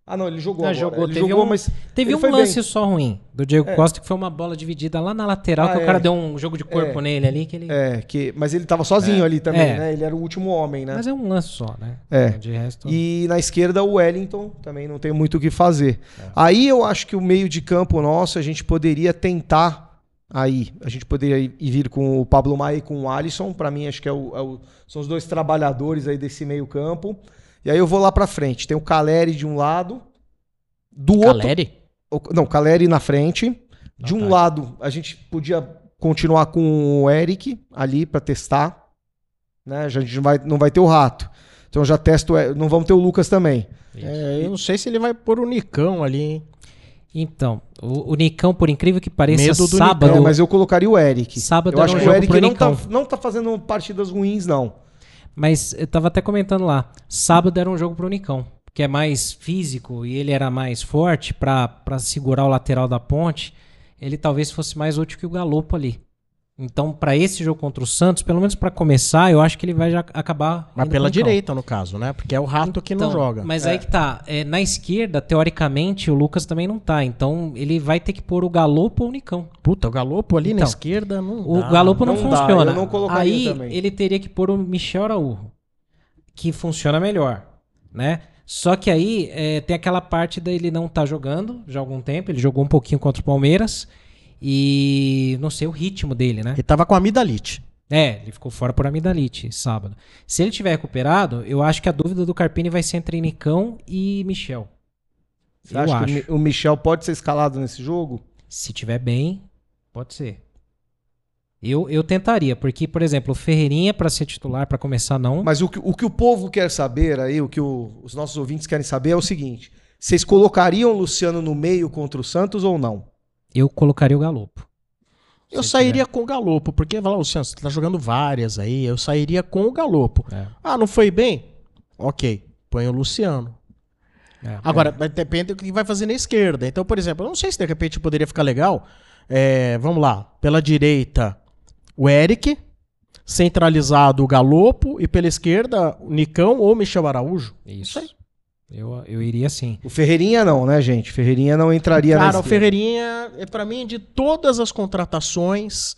Ah, não, ele jogou Não, agora. jogou, ele teve jogou, um- mas Teve um lance bem. só ruim do Diego É. Costa, que foi uma bola dividida lá na lateral, Ah, que é. o cara deu um jogo de corpo É. nele ali, que ele... É, que, mas ele tava sozinho ali também, É. né? Ele era o último homem, né? Mas é um lance só, né? É. De resto... E na esquerda o Wellington também não tem muito o que fazer. É. Aí eu acho que o meio de campo nosso a gente poderia tentar aí, a gente poderia ir ir vir com o Pablo Maia e com o Alisson, Pra mim acho que é o- é o- são os dois trabalhadores aí desse meio campo. E aí eu vou lá pra frente, tem o Caleri de um lado, do outro Caleri? o- Não, Caleri na frente. De um tá. lado, a gente podia continuar com o Eric ali pra testar. Né? A gente não vai, não vai ter o rato. Então já testo. Não vamos ter o Lucas também. É, eu não sei se ele vai pôr o Nicão ali, hein? Então, o, o Nicão, por incrível que pareça, Medo do sábado... É, mas eu colocaria o Eric. Sábado eu acho um que o Eric não tá, Nicão. não tá fazendo partidas ruins, não. Mas eu tava até comentando lá. Sábado era um jogo pro Nicão. que é mais físico e ele era mais forte pra segurar o lateral da ponte, ele talvez fosse mais útil que o Galopo ali. Então, pra esse jogo contra o Santos, pelo menos pra começar, eu acho que ele vai já acabar. Mas pela direita, no caso, né? Porque é o rato que não Então, joga. Mas aí que tá. é, na esquerda, teoricamente, o Lucas também não tá. Então, ele vai ter que pôr o Galopo ou o Nicão. Puta, o Galopo ali na Então, esquerda não O dá. Galopo não, não dá, funciona. eu não colocaria Aí também. ele teria que pôr o Michel Araújo, que funciona melhor, né? Só que aí é, tem aquela parte dele não tá jogando já há algum tempo. Ele jogou um pouquinho contra o Palmeiras e não sei o ritmo dele, né? Ele tava com amidalite. É, ele ficou fora por amidalite sábado. Se ele tiver recuperado, eu acho que a dúvida do Carpini vai ser entre Nicão e Michel. Você eu acha acho. que o Mi- o Michel pode ser escalado nesse jogo? Se tiver bem, pode ser. Eu, eu tentaria, porque, por exemplo, o Ferreirinha para ser titular, para começar, não. Mas o que, o que o povo quer saber aí, o que o- os nossos ouvintes querem saber é o seguinte: vocês colocariam o Luciano no meio contra o Santos ou não? Eu colocaria o Galopo. Eu Se sairia com o Galopo, porque, vai lá, Luciano, você tá jogando várias aí, eu sairia com o Galopo. É. Ah, não foi bem? Ok, põe o Luciano. É. Agora, mas depende do que vai fazer na esquerda. Então, por exemplo, eu não sei se de repente poderia ficar legal. É, vamos lá, pela direita, o Eric, centralizado o Galopo, e pela esquerda, o Nicão ou o Michel Araújo. Isso. Eu, eu iria sim. O Ferreirinha não, né, gente? Ferreirinha não entraria Cara, nesse o Ferreirinha, é para mim, de todas as contratações,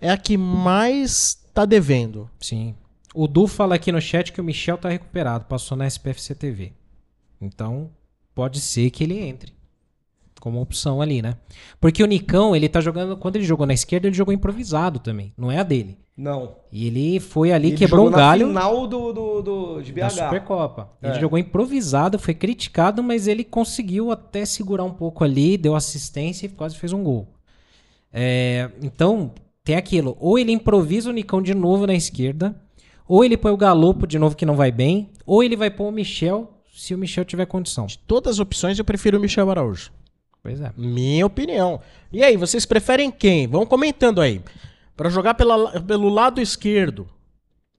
é a que mais tá devendo. Sim. O Du fala aqui no chat que o Michel tá recuperado, passou na SPFC TV. Então, pode ser que ele entre. Como opção ali, né? Porque o Nicão, ele tá jogando. Quando ele jogou na esquerda, ele jogou improvisado também. Não é a dele. Não. E ele foi ali, Ele quebrou jogou um galho. Na final do, do, do- de BH. da Supercopa. Ele É. jogou improvisado, foi criticado, mas ele conseguiu até segurar um pouco ali, deu assistência e quase fez um gol. É, então, tem aquilo. Ou ele improvisa o Nicão de novo na esquerda, ou ele põe o Galopo de novo que não vai bem, ou ele vai pôr o Michel se o Michel tiver condição. De todas as opções, eu prefiro o Michel Araújo. Pois é. Minha opinião. E aí, vocês preferem quem? Vão comentando aí. Pra jogar pela- pelo lado esquerdo,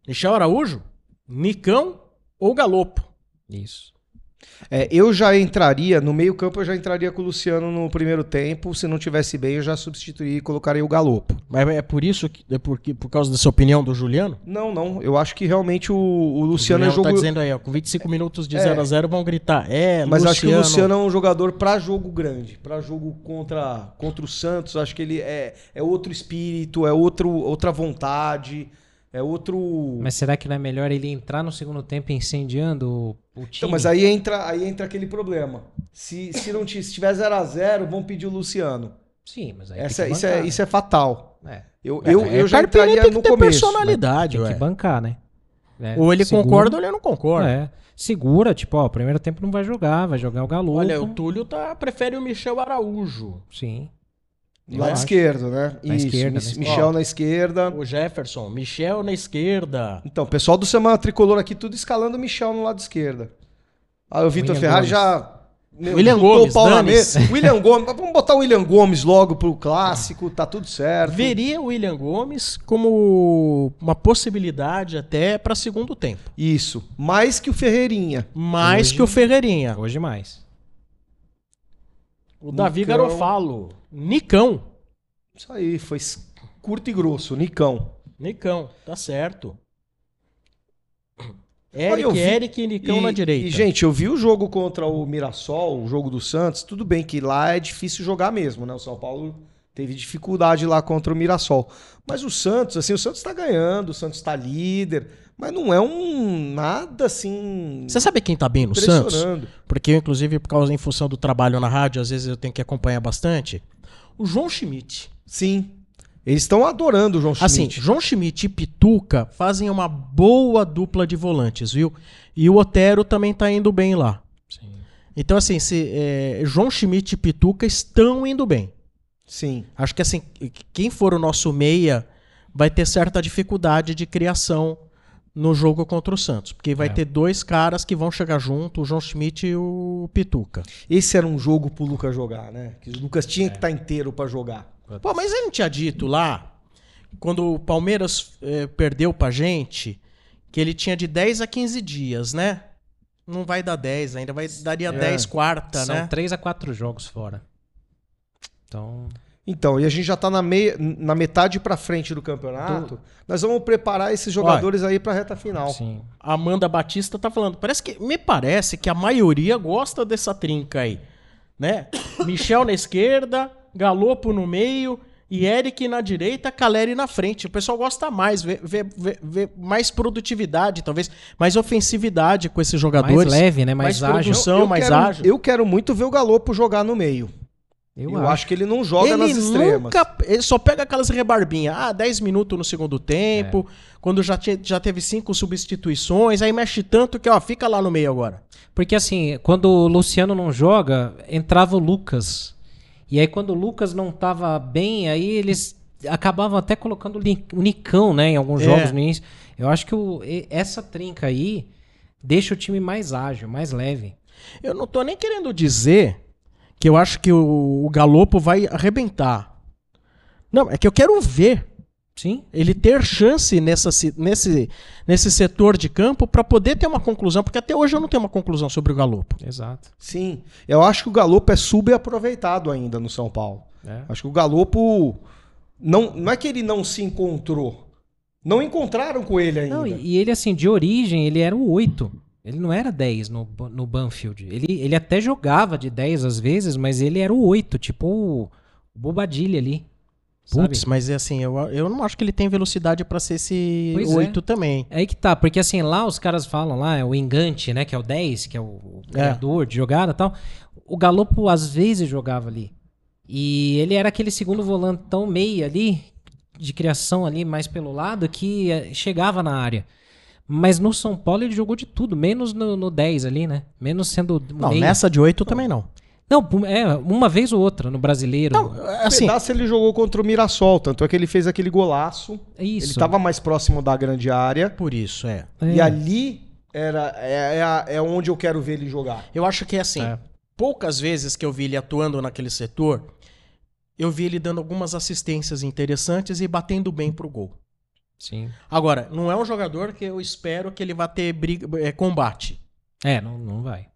Michel Araújo, Nicão ou Galopo? Isso. É, eu já entraria, no meio-campo, eu já entraria com o Luciano no primeiro tempo. Se não tivesse bem, eu já substituiria e colocaria o Galopo. Mas é por isso que é porque, por causa dessa opinião do Juliano? Não, não. Eu acho que realmente o, o Luciano, o é jogo. tá dizendo aí, ó, com 25 minutos de É. 0 a 0 vão gritar. É, Mas Luciano. acho que o Luciano é um jogador pra jogo grande, Pra jogo contra, contra o Santos. Acho que ele é, é outro espírito, é outro, outra vontade, é outro. Mas será que não é melhor ele entrar no segundo tempo incendiando o, o time? Então, mas aí entra, aí entra aquele problema. Se, se não se tiver 0 a 0 vão pedir o Luciano. Sim, mas aí Essa, tem que isso, é, isso é fatal. né? Eu, É, eu, é, eu já entraria tem que no ter começo. personalidade, Tem ué. que bancar, né? É, Ou ele segura- concorda ou ele não concorda. É. Segura, tipo, ó, o primeiro tempo não vai jogar, vai jogar o Galo. Olha, o Túlio tá, prefere o Michel Araújo. Sim. Lado esquerdo, né? Na Isso, esquerda, Mich- na esquerda. Michel na esquerda. O Jefferson, Michel na esquerda. Então, o pessoal do Semana Tricolor aqui, tudo escalando o Michel no lado esquerdo. Aí o Vitor William Ferrari Gomes. já. William Gomes, o na mesa. William Gomes. Vamos botar o William Gomes logo pro clássico, tá tudo certo. Veria o William Gomes como uma possibilidade até para segundo tempo. Isso. Mais que o Ferreirinha. Mais Hoje- que o Ferreirinha. Hoje mais. O Davi Nicão. Garofalo. Nicão. Isso aí, foi curto e grosso, Nicão. Nicão, tá certo. Olha, Eric, vi- Eric e Nicão e, na direita. E, gente, eu vi o jogo contra o Mirassol, o jogo do Santos. Tudo bem que lá é difícil jogar mesmo, né? O São Paulo teve dificuldade lá contra o Mirassol. Mas o Santos, assim, o Santos tá ganhando, o Santos tá líder. Mas não é um nada assim. Você sabe quem tá bem no Santos? Porque eu, inclusive, por causa em função do trabalho na rádio, às vezes eu tenho que acompanhar bastante. O João Schmidt. Sim. Eles estão adorando o João Assim, Schmidt. João Schmidt e Pituca fazem uma boa dupla de volantes, viu? E o Otero também tá indo bem lá. Sim. Então, assim, se, é, João Schmidt e Pituca estão indo bem. Sim. Acho que, assim, quem for o nosso meia vai ter certa dificuldade de criação no jogo contra o Santos. Porque vai É. ter dois caras que vão chegar junto, o João Schmidt e o Pituca. Esse era um jogo pro Lucas jogar, né? Que o Lucas tinha que estar inteiro pra jogar. Pô, mas ele não tinha dito lá, quando o Palmeiras eh, perdeu pra gente, que ele tinha de 10 a 15 dias, né? Não vai dar 10 ainda, vai, daria É. 10 quarta, São né? 3 a 4 jogos fora. Então, Então, e a gente já tá na, meia, na metade pra frente do campeonato. Nós vamos preparar esses jogadores aí pra reta final. sim. A Amanda Batista tá falando. Parece que me parece que a maioria gosta dessa trinca aí, né? Michel na esquerda, Galopo no meio e Eric na direita, Caleri na frente. O pessoal gosta mais, vê, vê- vê- vê mais produtividade, talvez mais ofensividade com esses jogadores. Mais leve, né? Mais, mais ágil. produção. mais quero, ágil. eu quero muito ver o Galopo jogar no meio. Eu, Eu, acho. acho. que ele não joga ele nas extremas. nunca. Ele só pega aquelas rebarbinhas. Ah, 10 minutos no segundo tempo. Quando já, tinha, já teve cinco substituições. Aí mexe tanto que, ó, fica lá no meio agora. Porque assim, quando o Luciano não joga, entrava o Lucas. E aí quando o Lucas não tava bem, aí eles acabavam até colocando o Ni- o Nicão, né, em alguns É. jogos no início. Eu acho que o- essa trinca aí deixa o time mais ágil, mais leve. Eu não tô nem querendo dizer que eu acho que o, o Galopo vai arrebentar. Não, é que eu quero ver Sim? ele ter chance nessa, nesse, nesse setor de campo para poder ter uma conclusão, porque até hoje eu não tenho uma conclusão sobre o Galopo. Exato. Sim. Eu acho que o Galopo é subaproveitado ainda no São Paulo. É. Acho que o Galopo. Não, não é que ele não se encontrou. Não encontraram com ele ainda. Não, e, e ele, assim, de origem, ele era o 8. Ele não era 10 no, no Banfield. Ele, ele até jogava de 10 às vezes, mas ele era o 8, tipo o, o Bobadilha ali. Putz, sabe? mas é assim, eu, eu não acho que ele tem velocidade para ser esse Pois é. 8 também. É aí que tá, porque assim, lá os caras falam lá, é o engante, né, que é o 10, que é o, o É. criador de jogada e tal. O Galopo às vezes jogava ali. E ele era aquele segundo volantão meia ali, de criação ali mais pelo lado, que eh, chegava na área. Mas no São Paulo ele jogou de tudo, menos no, no 10 ali, né? Menos sendo Não, meia. nessa de 8 também não. Não, é, uma vez ou outra, no brasileiro. Não, Um assim, pedaço ele jogou contra o Mirassol, tanto é que ele fez aquele golaço. É isso. Ele estava mais próximo da grande área. por isso, é. É. E ali era, é, é, é onde eu quero ver ele jogar. Eu acho que assim, É. poucas vezes que eu vi ele atuando naquele setor, eu vi ele dando algumas assistências interessantes e batendo bem pro gol. Sim. Agora, não é um jogador que eu espero que ele vá ter briga, é, combate. É, não, não vai.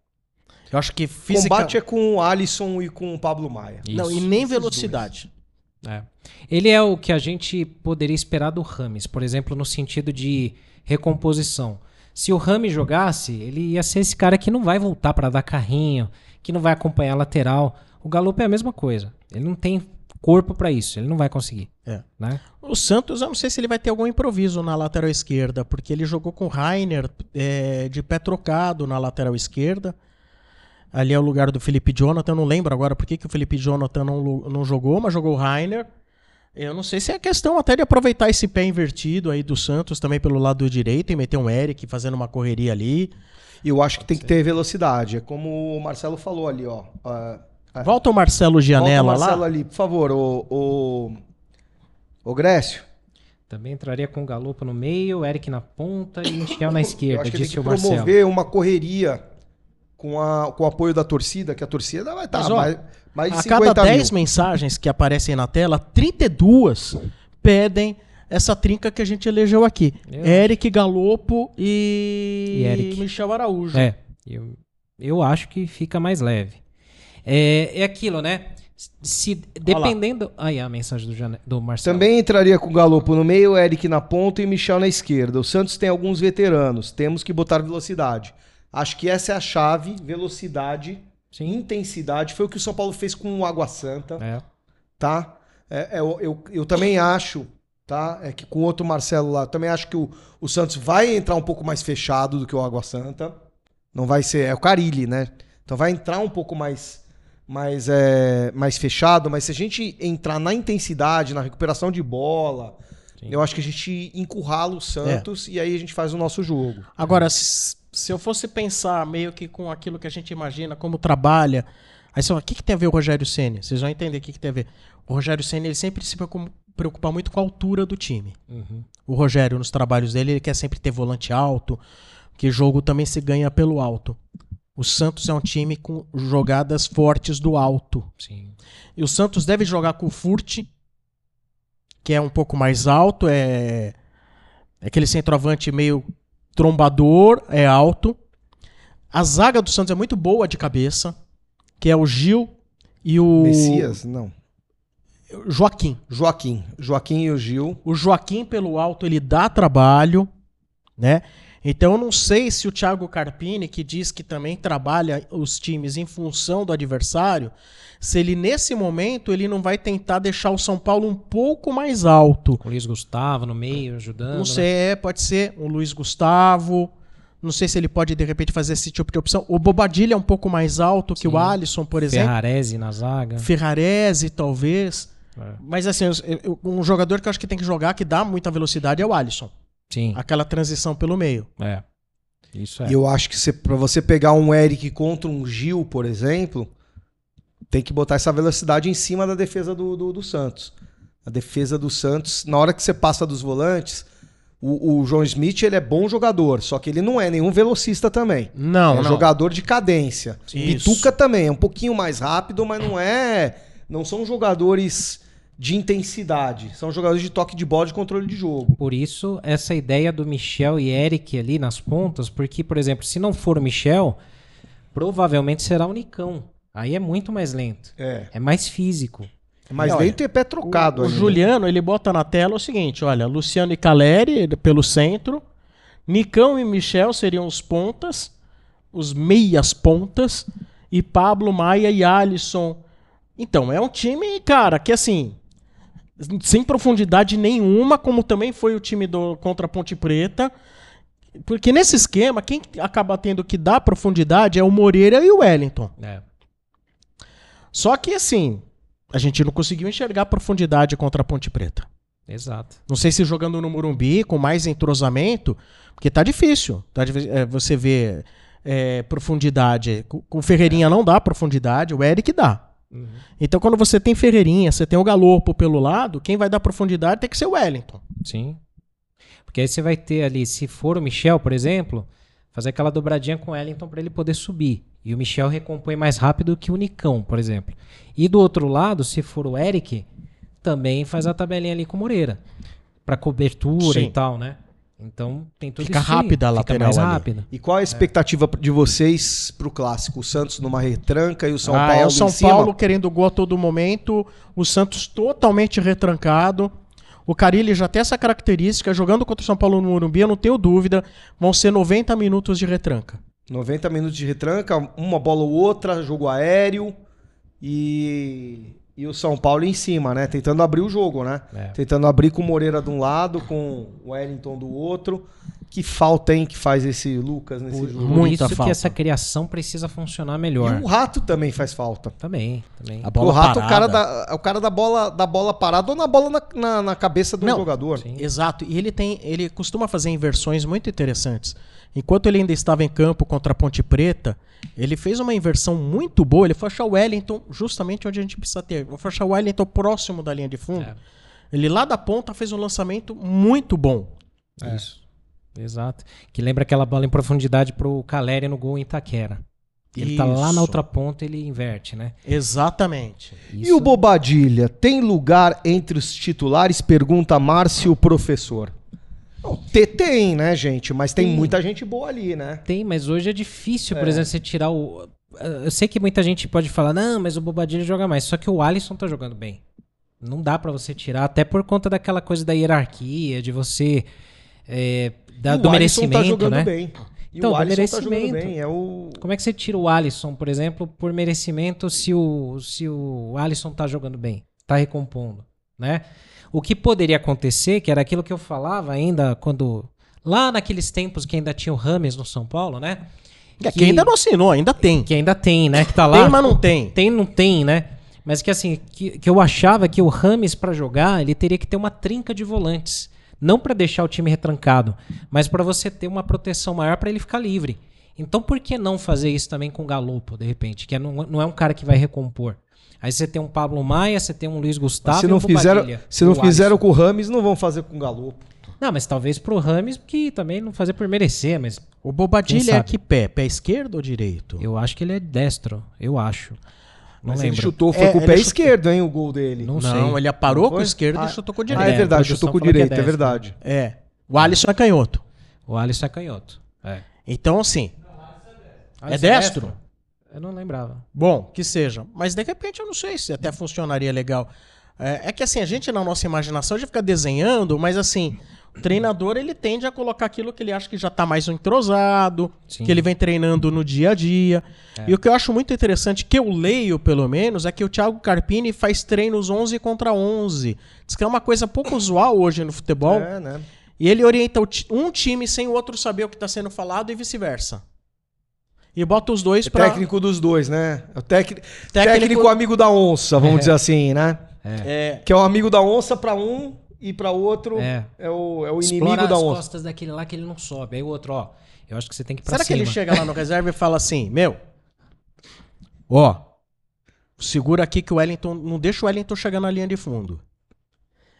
Eu acho que física... Combate é com o Alisson e com o Pablo Maia. Não, e Isso. nem velocidade. É. Ele é o que a gente poderia esperar do Rames, por exemplo, no sentido de recomposição. Se o Rames jogasse, ele ia ser esse cara que não vai voltar para dar carrinho, que não vai acompanhar a lateral. O Galopo é a mesma coisa. Ele não tem corpo para isso, ele não vai conseguir. É. Né? O Santos, eu não sei se ele vai ter algum improviso na lateral esquerda, porque ele jogou com o Rainer é, de pé trocado na lateral esquerda. Ali é o lugar do Felipe Jonathan, eu não lembro agora por que, que o Felipe Jonathan não, não jogou, mas jogou o Rainer. Eu não sei se é questão até de aproveitar esse pé invertido aí do Santos também pelo lado direito e meter um Eric fazendo uma correria ali. E eu acho que tem que ter velocidade. É como o Marcelo falou ali, ó. Ah, Volta o Marcelo Gianella volta o Marcelo lá. ali, por favor, o, o, o Grécio. Também entraria com o Galopo no meio, Eric na ponta e Michel na Eu esquerda, acho que tem disse que o Marcelo. promover uma correria com, a, com o apoio da torcida, que a torcida vai estar Mas, ó, mais, mais de A 50 cada 10 mil. mensagens que aparecem na tela, 32 pedem essa trinca que a gente elegeu aqui. Eu- Eric Galopo e, E Eric. Michel Araújo. É, eu, eu acho que fica mais leve. É, é aquilo, né? Se dependendo. Aí a mensagem do, Jane... do Marcelo. Também entraria com o Galopo no meio, Eric na ponta e Michel na esquerda. O Santos tem alguns veteranos, temos que botar velocidade. Acho que essa é a chave, velocidade, Sim. intensidade. Foi o que o São Paulo fez com o Água Santa, É. tá? É, é, eu, eu, eu também acho, tá? É que com o outro Marcelo lá, também acho que o, o Santos vai entrar um pouco mais fechado do que o Água Santa. Não vai ser, é o Carilli, né? Então vai entrar um pouco mais mais, é, mais fechado, mas se a gente entrar na intensidade, na recuperação de bola, Sim. eu acho que a gente encurrala o Santos e aí a gente faz o nosso jogo. Agora, se, eu fosse pensar meio que com aquilo que a gente imagina, como trabalha, aí você fala, o que, que tem a ver o Rogério Senna? Vocês vão entender o que, que tem a ver. O Rogério Senna, ele sempre se preocupa- preocupa muito com a altura do time. Uhum. O Rogério, nos trabalhos dele, ele quer sempre ter volante alto, que jogo também se ganha pelo alto. O Santos é um time com jogadas fortes do alto. Sim. E o Santos deve jogar com o Furt, que é um pouco mais alto, é, é aquele centroavante meio trombador, é alto. A zaga do Santos é muito boa de cabeça, que é o Gil e o Messias? Não. Joaquim. Joaquim. Joaquim e o Gil. O Joaquim pelo alto ele dá trabalho, né? Então eu não sei se o Thiago Carpini, que diz que também trabalha os times em função do adversário, se ele nesse momento ele não vai tentar deixar o São Paulo um pouco mais alto. O Luiz Gustavo no meio, ajudando. Não né? sei, é, pode ser o Luiz Gustavo. Não sei se ele pode, de repente, fazer esse tipo de opção. O Bobadilha é um pouco mais alto que Sim. o Alisson, por exemplo. Ferrarese na zaga. Ferrarese, talvez. É. Mas assim, um jogador que eu acho que tem que jogar, que dá muita velocidade, é o Alisson. Sim, Aquela transição pelo meio. é. Isso é. E eu acho que pra você pegar um Eric contra um Gil, por exemplo, tem que botar essa velocidade em cima da defesa do, do, do Santos. A defesa do Santos, na hora que você passa dos volantes, o, o João Smith ele é bom jogador, só que ele não é nenhum velocista também. Não, é não. jogador de cadência. Isso. Pituca também, é um pouquinho mais rápido, mas não é. Não são jogadores de intensidade. São jogadores de toque de bola de controle de jogo. Por isso, essa ideia do Michel e Eric ali nas pontas, porque, por exemplo, se não for o Michel, provavelmente será o Nicão. Aí é muito mais lento. É. É mais físico. Mas Olha, dentro é pé trocado O, o. Juliano, ele bota na tela o seguinte, olha, Luciano e Caleri pelo centro, Nicão e Michel seriam os pontas, os meias pontas, e Pablo, Maia e Alisson. Então, é um time, cara, que assim, sem profundidade nenhuma, como também foi o time do contra a Ponte Preta. Porque nesse esquema, quem acaba tendo que dar profundidade é o Moreira e o Wellington. É. Só que assim, a gente não conseguiu enxergar profundidade contra a Ponte Preta. Exato. Não sei se jogando no Morumbi, com mais entrosamento, porque tá difícil. Tá difícil, é, você vê é, profundidade. Com, o Ferreirinha não dá profundidade, o Eric dá. Uhum. Então, quando você tem Ferreirinha, você tem o Galopo pelo lado, quem vai dar profundidade tem que ser o Wellington. Sim. Porque aí você vai ter ali, se for o Michel, por exemplo, fazer aquela dobradinha com o Wellington para ele poder subir. E o Michel recompõe mais rápido que o Nicão, por exemplo. E do outro lado, se for o Eric, também faz a tabelinha ali com o Moreira. Pra cobertura Sim. e tal, né? Então tem tudo Fica isso rápida a Fica lateral mais ali. rápida. E qual a expectativa de vocês pro clássico? O Santos numa retranca e o São ah, Paulo é o São em cima? Paulo querendo gol a todo momento, o Santos totalmente retrancado. O Carilli já tem essa característica, jogando contra o São Paulo no Morumbi, eu não tenho dúvida, vão ser 90 minutos de retranca. 90 minutos de retranca, uma bola ou outra, jogo aéreo e, e o São Paulo em cima, né? Tentando abrir o jogo, né? É. Tentando abrir com o Moreira de um lado, com o Wellington do outro. Que falta, hein, que faz esse Lucas nesse Por, jogo. por Muita isso falta. que essa criação precisa funcionar E melhor. o Rato também faz falta. Também, também. A o Rato é o cara, da, é o cara da bola da bola parada ou na bola na, na, na cabeça do Não, jogador. Sim. Exato, e ele tem, ele costuma fazer inversões muito interessantes. Enquanto ele ainda estava em campo contra a Ponte Preta, ele fez uma inversão muito boa. Ele foi achar o Wellington justamente onde a gente precisa ter. Foi achar o Wellington próximo da linha de fundo. É. Ele lá da ponta fez um lançamento muito bom. Isso. Exato. Que lembra aquela bola em profundidade pro Caleri no gol em Itaquera. Ele tá lá Isso. na outra ponta ele inverte, né? Exatamente. E o Bobadilha, tem lugar entre os titulares? Pergunta Márcio Professor. Não, T tem, né, gente? Mas tem, Tem. muita gente boa ali, né? Tem, mas hoje é difícil, por exemplo, você tirar o. Eu sei que muita gente pode falar, não, mas o Bobadilha joga mais. Só que o Alisson tá jogando bem. Não dá pra você tirar, até por conta daquela coisa da hierarquia, de você. é, da- do Alisson merecimento, tá jogando né? bem. E Então, o Alisson tá merecimento. bem. É o... Como é que você tira o Alisson, por exemplo, por merecimento se o, se o Alisson tá jogando bem, tá recompondo, né? O que poderia acontecer, que era aquilo que eu falava ainda quando lá naqueles tempos que ainda tinha o Rames no São Paulo, né? Que, que ainda não assinou, ainda tem. que ainda tem, né? Que tá lá. Tem, mas não tem. Tem, não tem, né? Mas que assim, que, que eu achava que o Rames pra jogar, ele teria que ter uma trinca de volantes, não pra deixar o time retrancado, mas pra você ter uma proteção maior pra ele ficar livre. Então por que não fazer isso também com o Galopo, de repente, que é- não, não é um cara que vai recompor. Aí você tem um Pablo Maia, você tem um Luiz Gustavo Mas se e não um fizeram, Bobadilha, se não fizeram com o Rames, não vão fazer com o Galo. Não, mas talvez pro Rames, que também não fazer por merecer, mas O Bobadilha é que pé? Pé esquerdo ou direito? eu acho que ele é destro, eu acho. Não Mas lembro. ele chutou, foi É, com o pé chutou. esquerdo, hein, o gol dele. Não Não, sei. ele parou Não com o esquerdo Ah, e chutou com o Ah, direito. é verdade, chutou com o é direito, é destro. verdade. É. O Alisson é canhoto. O Alisson é canhoto. É. Então, assim. Ah, É esse destro? Eu não lembrava. Bom, que seja. Mas de repente eu não sei se até funcionaria legal. É, é que assim, a gente na nossa imaginação já fica desenhando, mas assim, o treinador ele tende a colocar aquilo que ele acha que já tá mais entrosado, Sim. que ele vem treinando no dia a dia. É. E o que eu acho muito interessante, que eu leio pelo menos, é que o Thiago Carpini faz treinos 11 contra 11. Diz que é uma coisa pouco usual hoje no futebol. É, né? E ele orienta um time sem o outro saber o que está sendo falado e vice-versa. E bota os dois É pra. técnico dos dois, né? É o tec... Técnico- técnico... amigo da onça, vamos dizer assim, né? É, Que é o amigo da onça pra um e pra outro É. é, o, é o inimigo Explora da as onça. costas daquele lá que ele não sobe. Aí o outro, ó, eu acho que você tem que ir pra Será que cima. ele chega lá no reserva e fala assim, meu, ó, segura aqui que o Wellington, não deixa o Wellington chegar na linha de fundo.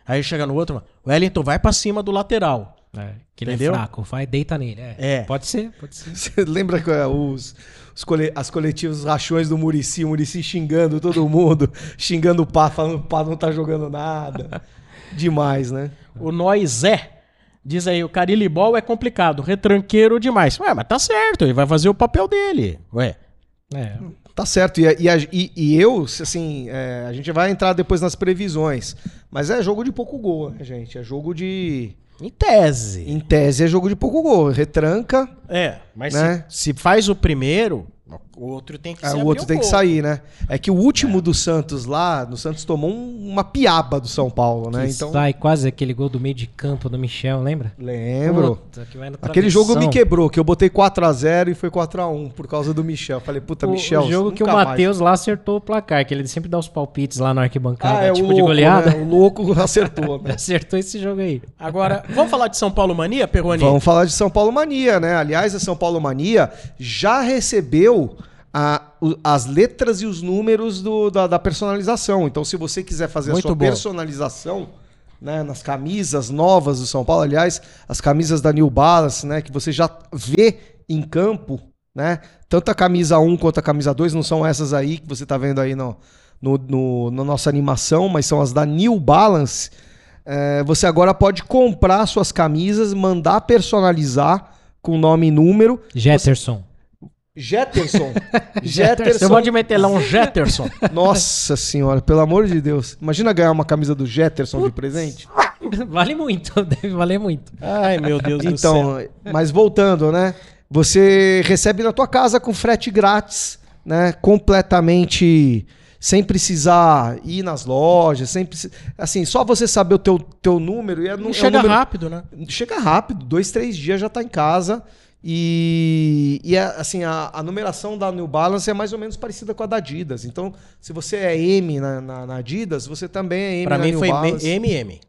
Aí chega no outro, o Wellington vai pra cima do lateral. É, que ele Entendeu? é fraco, vai, deita nele. É. É. Pode ser, pode ser. Você lembra que é, os, os cole- as coletivas rachões do Murici, o Murici xingando todo mundo, xingando o Pá, falando que o Pá não tá jogando nada. Demais, né? O Noizé diz aí, o Carilibol é complicado, retranqueiro demais. Ué, mas tá certo, ele vai fazer o papel dele. Ué, É. Tá certo. E, e- e eu, assim, é, a gente vai entrar depois nas previsões. Mas é jogo de pouco gol, né, gente? É jogo de. Em tese. Em tese é jogo de pouco gol. Retranca, É, mas Né? se, se faz o primeiro, o outro tem que se o outro um tem que sair, né? É que o último do Santos lá, no Santos tomou um- uma piaba do São Paulo, né? Que Então. Sai quase aquele gol do meio de campo do Michel, lembra? Lembro. Puta, que vai no Aquele jogo me quebrou, que eu botei 4x0 e foi 4x1 por causa do Michel. Falei, puta, O, Michel. o jogo que o. Matheus lá acertou o placar, que ele sempre dá os palpites lá na arquibancada, Ah, é tipo o de louco, goleada. né? O louco acertou, né? Acertou esse jogo aí. Agora, vamos falar de São Paulo Mania, Perrone? Vamos falar de São Paulo Mania, né? Aliás, a São Paulo Mania já recebeu a- o- as letras e os números do- da, da personalização. Então, se você quiser fazer Muito a sua bom. personalização né, nas camisas novas do São Paulo, aliás, as camisas da New Balance, né, que você já vê em campo, né? Tanto a camisa 1 quanto a camisa 2 não são essas aí que você tá vendo aí no, no, no- na nossa animação, mas são as da New Balance. É, você agora pode comprar suas camisas, mandar personalizar com nome e número. Jetterson. Jetterson. Você Jetterson. pode meter lá um Jetterson. Nossa senhora, pelo amor de Deus. Imagina ganhar uma camisa do Jetterson de presente. vale muito, deve valer muito. Ai, meu Deus do céu. Então, mas voltando, né? Você recebe na tua casa com frete grátis, né? Completamente sem precisar ir nas lojas, sem precis- assim, só você saber o teu, teu número e é, nu- é um Chega número- rápido, né? Chega rápido, dois, três dias já tá em casa. E, e é, assim, a, a numeração da New Balance é mais ou menos parecida com a da Adidas. Então, se você é M na, na- na Adidas, você também é M Pra na mim New foi Balance. MM.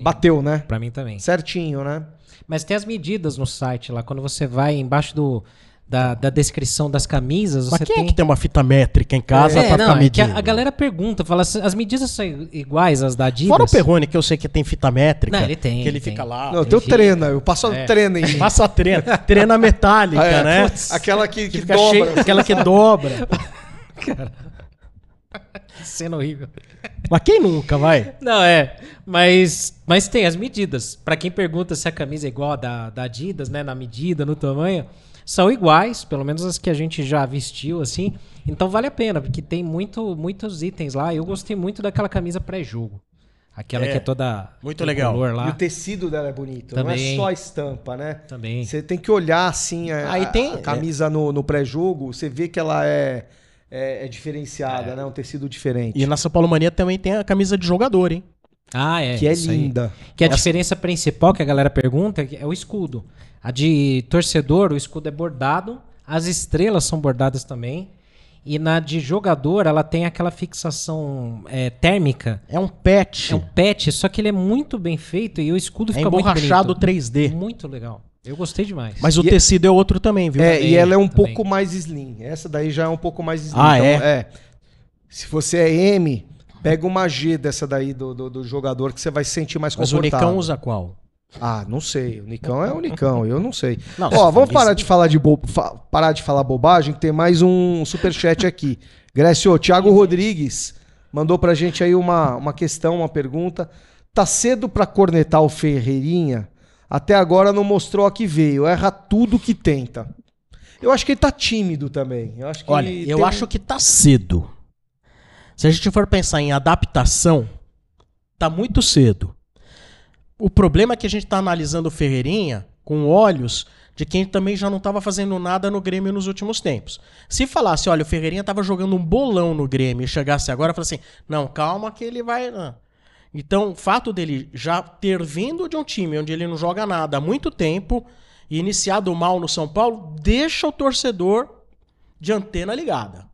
Bateu, né? Pra mim também. Certinho, né? Mas tem as medidas no site lá. Quando você vai embaixo do, da, da descrição das camisas, Mas você quem tem. é que tem uma fita métrica em casa É, pra não, ficar é que medindo? a, a galera pergunta, fala assim, as medidas são iguais às da Adidas? Fora o Perrone, que eu sei que tem fita métrica. Não, ele tem, Que ele tem. fica lá. Não, eu tenho enfim. treina, eu passo É. treina em mim. Passa a trena. Trena metálica, Ah, é, né? putz, Aquela que, que, Que dobra. cheia, aquela que dobra. Cena horrível. Mas quem nunca, vai? Não, é. Mas, mas tem as medidas. Pra quem pergunta se a camisa é igual a da, da Adidas, né? Na medida, no tamanho, são iguais, pelo menos as que a gente já vestiu, assim. Então vale a pena, porque tem muito, muitos itens lá. Eu gostei muito daquela camisa pré-jogo. Aquela É, que é toda. muito legal. E o lá. tecido dela é bonito, não Também. é só a estampa, né? Também. Você tem que olhar assim a, Aí tem- a camisa no, no pré-jogo, você vê que ela é, é, é diferenciada, né? Um tecido diferente. E na São Paulo Mania também tem a camisa de jogador, hein? Ah, é. que é isso aí. linda. Que a Essa- diferença principal que a galera pergunta é o escudo. A de torcedor, o escudo é bordado, as estrelas são bordadas também. E na de jogador, ela tem aquela fixação é, térmica. É um patch. É um patch, só que ele é muito bem feito e o escudo É fica muito emborrachado bonito. 3D. Muito legal. Eu gostei demais. Mas o E- tecido é outro também, viu? É, e ela é um também. pouco mais slim. Essa daí já é um pouco mais slim. Ah, Então, é? Se você é M, pega uma G dessa daí do, do, do jogador que você vai se sentir mais Mas o confortável. Nicão usa qual? Ah, não sei. O Nicão é o Nicão, eu não sei. Não, Ó, vamos parar de falar de bo... parar de falar bobagem, que tem mais um superchat aqui. Grécio, Thiago Rodrigues mandou pra gente aí uma, uma questão, uma pergunta. Tá cedo pra cornetar o Ferreirinha? Até agora não mostrou a que veio. Erra tudo que tenta. Eu acho que ele tá tímido também. Eu acho que Olha, eu tem acho que tá cedo. Se a gente for pensar em adaptação, tá muito cedo. O problema é que a gente tá analisando o Ferreirinha com olhos de quem também já não estava fazendo nada no Grêmio nos últimos tempos. Se falasse, olha, o Ferreirinha tava jogando um bolão no Grêmio e chegasse agora falasse assim, não, calma que ele vai... não." Então, o fato dele já ter vindo de um time onde ele não joga nada há muito tempo e iniciado mal no São Paulo, deixa o torcedor de antena ligada.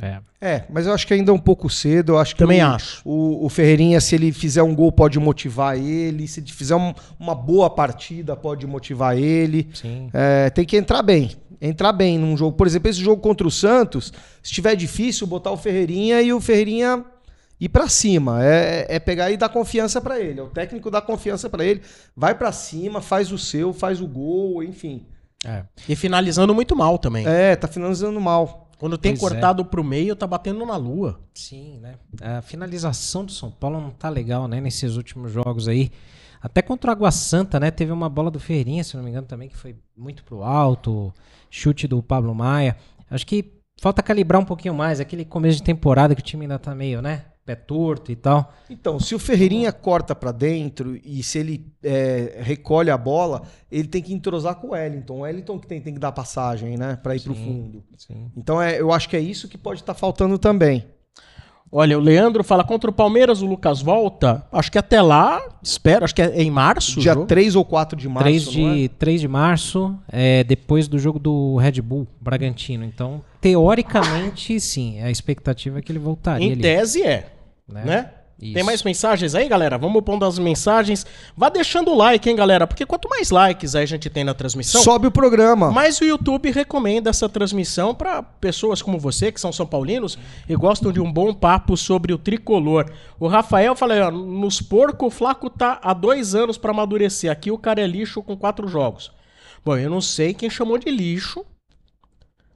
É. É, mas eu acho que ainda é um pouco cedo. Eu acho que Também o, acho. O, o Ferreirinha, se ele fizer um gol, pode motivar ele. Se ele fizer um- uma boa partida, pode motivar ele. Sim. É, tem que entrar bem. Entrar bem num jogo. Por exemplo, esse jogo contra o Santos, se estiver difícil, botar o Ferreirinha e o Ferreirinha ir pra cima. É, é pegar e dar confiança pra ele. É o técnico dá confiança pra ele. Vai pra cima, faz o seu, faz o gol, enfim. É. E finalizando muito mal também. É, tá finalizando mal. Quando tem Pois cortado pro meio, tá batendo na lua. Sim, né? A finalização do São Paulo não tá legal, né? Nesses últimos jogos aí. Até contra o Água Santa, né? Teve uma bola do Ferreirinha, se não me engano, também, que foi muito pro alto. Chute do Pablo Maia. Acho que falta calibrar um pouquinho mais. Aquele começo de temporada que o time ainda tá meio, né? Pé torto e tal. Então, se o Ferreirinha corta pra dentro e se ele é, recolhe a bola, ele tem que entrosar com o Wellington. O Wellington que tem, tem que dar passagem, né? Pra ir pro Sim. fundo. Sim. Então, é, eu acho que é isso que pode estar faltando também. Olha, o Leandro fala contra o Palmeiras, o Lucas volta. Acho que até lá, espero, acho que é em março. o Dia jogo. 3 ou 4 de março. 3 não de, é? 3 de março, é, depois do jogo do Red Bull, Bragantino. Então, teoricamente, sim. A expectativa é que ele voltaria Em ali. tese é, né? né? Isso. Tem mais mensagens aí, galera? Vamos pondo as mensagens. Vá deixando o like, hein, galera? Porque quanto mais likes a gente tem na transmissão, Sobe o programa. mais o YouTube recomenda essa transmissão para pessoas como você, que são São Paulinos e gostam de um bom papo sobre o tricolor. O Rafael fala aí, ó, nos porco o Flaco tá há dois anos para amadurecer. Aqui o cara é lixo com quatro jogos. Bom, eu não sei quem chamou de lixo,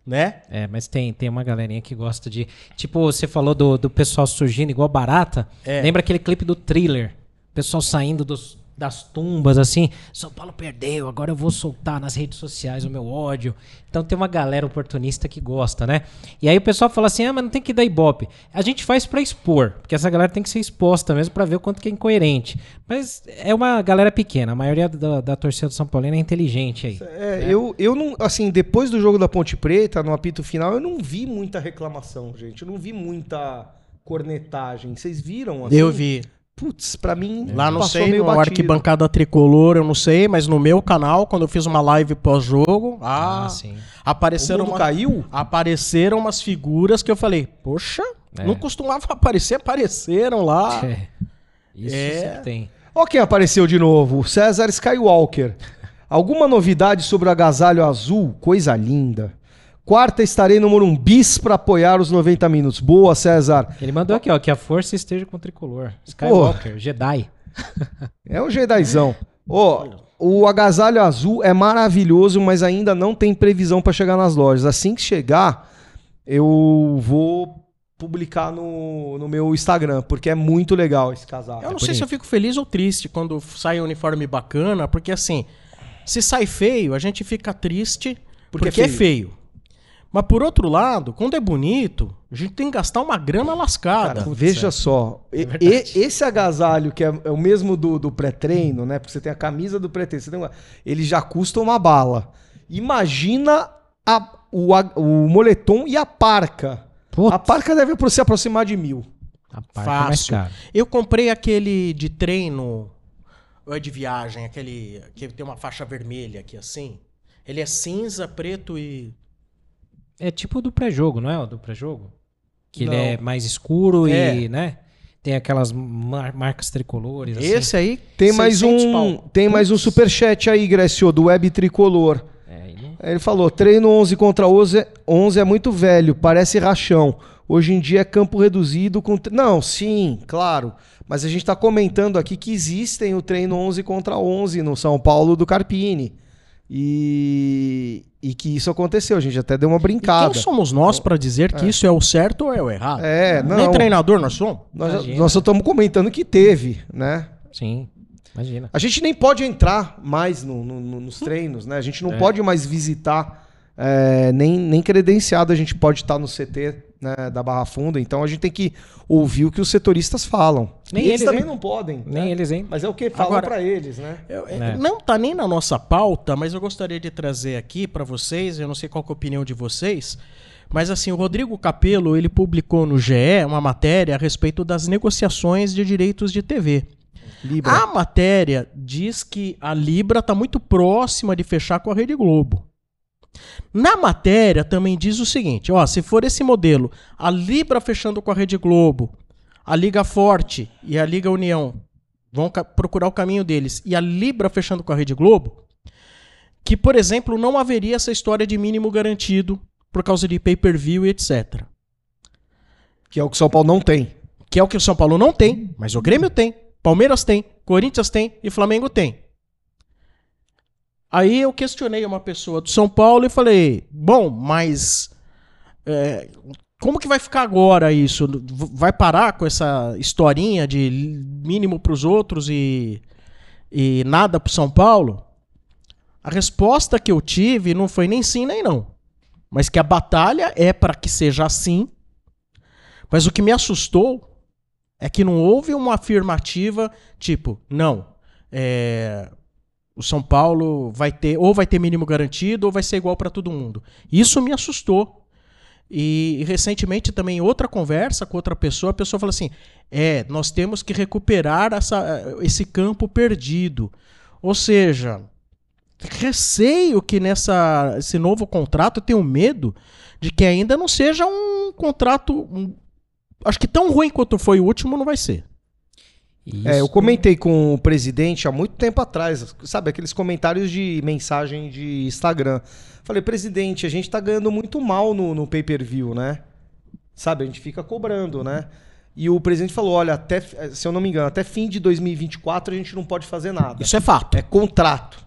né? É, mas tem, tem uma galerinha que gosta de. Tipo, você falou do, do pessoal surgindo igual barata. É. Lembra aquele clipe do thriller? O pessoal saindo dos, das tumbas, assim. São Paulo perdeu, agora eu vou soltar nas redes sociais o meu ódio. Então tem uma galera oportunista que gosta, né? E aí o pessoal fala assim: ah, mas não tem que dar ibope. A gente faz pra expor, porque essa galera tem que ser exposta mesmo pra ver o quanto que é incoerente. Mas é uma galera pequena, a maioria da, da torcida do São Paulino é inteligente aí. É, eu, eu não, assim, depois do jogo da Ponte Preta, no apito final, eu não vi muita reclamação, gente. Eu não vi muita cornetagem. Vocês viram? assim? Eu vi. Putz, pra mim, Lá não sei, meio no batido. arquibancada tricolor, eu não sei, mas no meu canal, quando eu fiz uma live pós-jogo, ah, Ah, sim. O apareceram mundo uma- caiu? apareceram umas figuras que eu falei, poxa, É. não costumava aparecer, apareceram lá. É. Isso É. tem. Ó quem apareceu de novo, o César Skywalker. Alguma novidade sobre o agasalho azul? Coisa linda. Quarta estarei no Morumbis pra apoiar os 90 minutos. Boa, César. Ele mandou aqui, ó, que a força esteja com o tricolor. Skywalker, Jedi. É um Jedizão. Ó, o agasalho azul é maravilhoso, mas ainda não tem previsão pra chegar nas lojas. Assim que chegar, eu vou publicar no, no meu Instagram, porque é muito legal esse casaco. Eu não É sei se eu fico feliz ou triste quando sai um uniforme bacana, porque assim, se sai feio, a gente fica triste porque, Porque é é feio. Mas por outro lado, quando é bonito, a gente tem que gastar uma grana lascada. Cara, veja só, e- e- esse agasalho que é, é o mesmo do, do pré-treino, né? Porque você tem a camisa do pré-treino, você tem uma- ele já custa uma bala. Imagina a- o, a- o moletom e a parca. Putz. A parca deve se aproximar de mil. A parte é mais Fácil. caro. Eu comprei aquele de treino, ou é de viagem, aquele que tem uma faixa vermelha aqui assim. Ele é cinza, preto e. É tipo o do pré-jogo, não é o do pré-jogo? Que Não. ele é mais escuro É. e, né? Tem aquelas mar- marcas tricolores, assim. Esse aí. Tem mais 600 um, pau. tem mais um superchat aí, Grecio, do Web Tricolor. É, Ele falou: treino 11 contra 11, 11 é muito velho, parece rachão. Hoje em dia é campo reduzido com. Não, sim, claro. Mas a gente está comentando aqui que existem o treino 11 contra 11 no São Paulo do Carpini. E, e que isso aconteceu. A gente até deu uma E brincada. quem somos nós pra dizer que isso é o certo ou é o errado? É, não. Nem treinador nós somos? Nós, Imagina. nós só estamos comentando que teve, né? Sim, imagina. A gente nem pode entrar mais no- no- no- nos treinos, né? A gente não É. pode mais visitar é, nem, nem credenciado a gente pode estar no CT né, da Barra Funda. Então a gente tem que ouvir o que os setoristas falam. Nem E eles, eles, também hein? não podem. Nem né? eles, hein? Mas é o que falam pra eles, né? Eu- É. Não tá nem na nossa pauta, mas eu gostaria de trazer aqui pra vocês, eu não sei qual que é a opinião de vocês, mas assim, o Rodrigo Capello, ele publicou no GE uma matéria a respeito das negociações de direitos de TV. Libra. A matéria diz que a Libra está muito próxima de fechar com a Rede Globo. Na matéria também diz o seguinte: ó, se for esse modelo, a Libra fechando com a Rede Globo, a Liga Forte e a Liga União vão procurar o caminho deles, e a Libra fechando com a Rede Globo, que, por exemplo, não haveria essa história de mínimo garantido por causa de pay-per-view e etc. Que é o que o São Paulo não tem. Que é o que o São Paulo não tem, mas o Grêmio tem, Palmeiras tem, Corinthians tem e Flamengo tem. Aí eu questionei uma pessoa do São Paulo e falei: bom, mas é, como que vai ficar agora isso? Vai parar com essa historinha de mínimo para os outros e, e nada para São Paulo? A resposta que eu tive não foi nem sim nem não, mas que a batalha é para que seja assim. Mas o que me assustou é que não houve uma afirmativa tipo, não, é, o São Paulo vai ter, ou vai ter mínimo garantido, ou vai ser igual para todo mundo. Isso me assustou. E, e recentemente também outra conversa com outra pessoa, a pessoa falou assim: é, nós temos que recuperar essa, esse campo perdido. Ou seja, receio que nessa esse novo contrato eu tenho medo de que ainda não seja um contrato. um- acho que tão ruim quanto foi o último não vai ser. É, eu Isso- comentei com o presidente há muito tempo atrás, sabe, aqueles comentários de mensagem de Instagram. Falei, presidente, a gente tá ganhando muito mal no, no pay-per-view, né? Sabe, a gente fica cobrando, né? E o presidente falou, olha, até, se eu não me engano, até fim de 2024 a gente não pode fazer nada. Isso é fato. É contrato.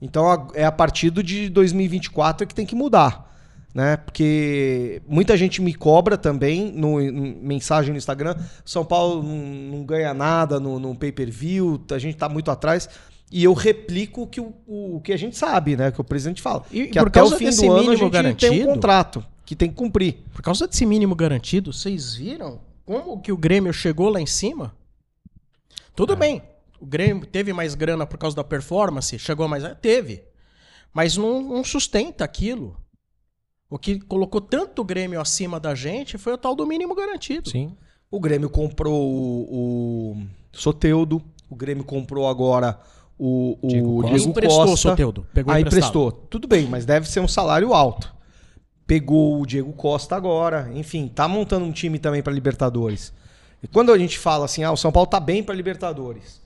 Então é a partir de 2024 que tem que mudar. Né? Porque muita gente me cobra também no, em mensagem no Instagram. São Paulo não, não ganha nada no, no pay-per-view, a gente tá muito atrás. E eu replico o que, o, o que a gente sabe, né? Que o presidente fala. E que por até o fim desse do ano a gente tem garantido- um contrato que tem que cumprir. Por causa desse mínimo garantido, vocês viram como que o Grêmio chegou lá em cima? Tudo bem, o Grêmio teve mais grana por causa da performance, chegou mais. é, Teve. Mas não, não sustenta aquilo. O que colocou tanto o Grêmio acima da gente foi o tal do mínimo garantido. Sim. O Grêmio comprou o, o Soteudo, o Grêmio comprou agora o, o Diego Diego, Costa. emprestou o Costa. Soteudo. Pegou ah, emprestado. emprestou. Tudo bem, mas deve ser um salário alto. Pegou o Diego Costa agora. Enfim, tá montando um time também para Libertadores. E quando a gente fala assim, ah, o São Paulo tá bem para Libertadores.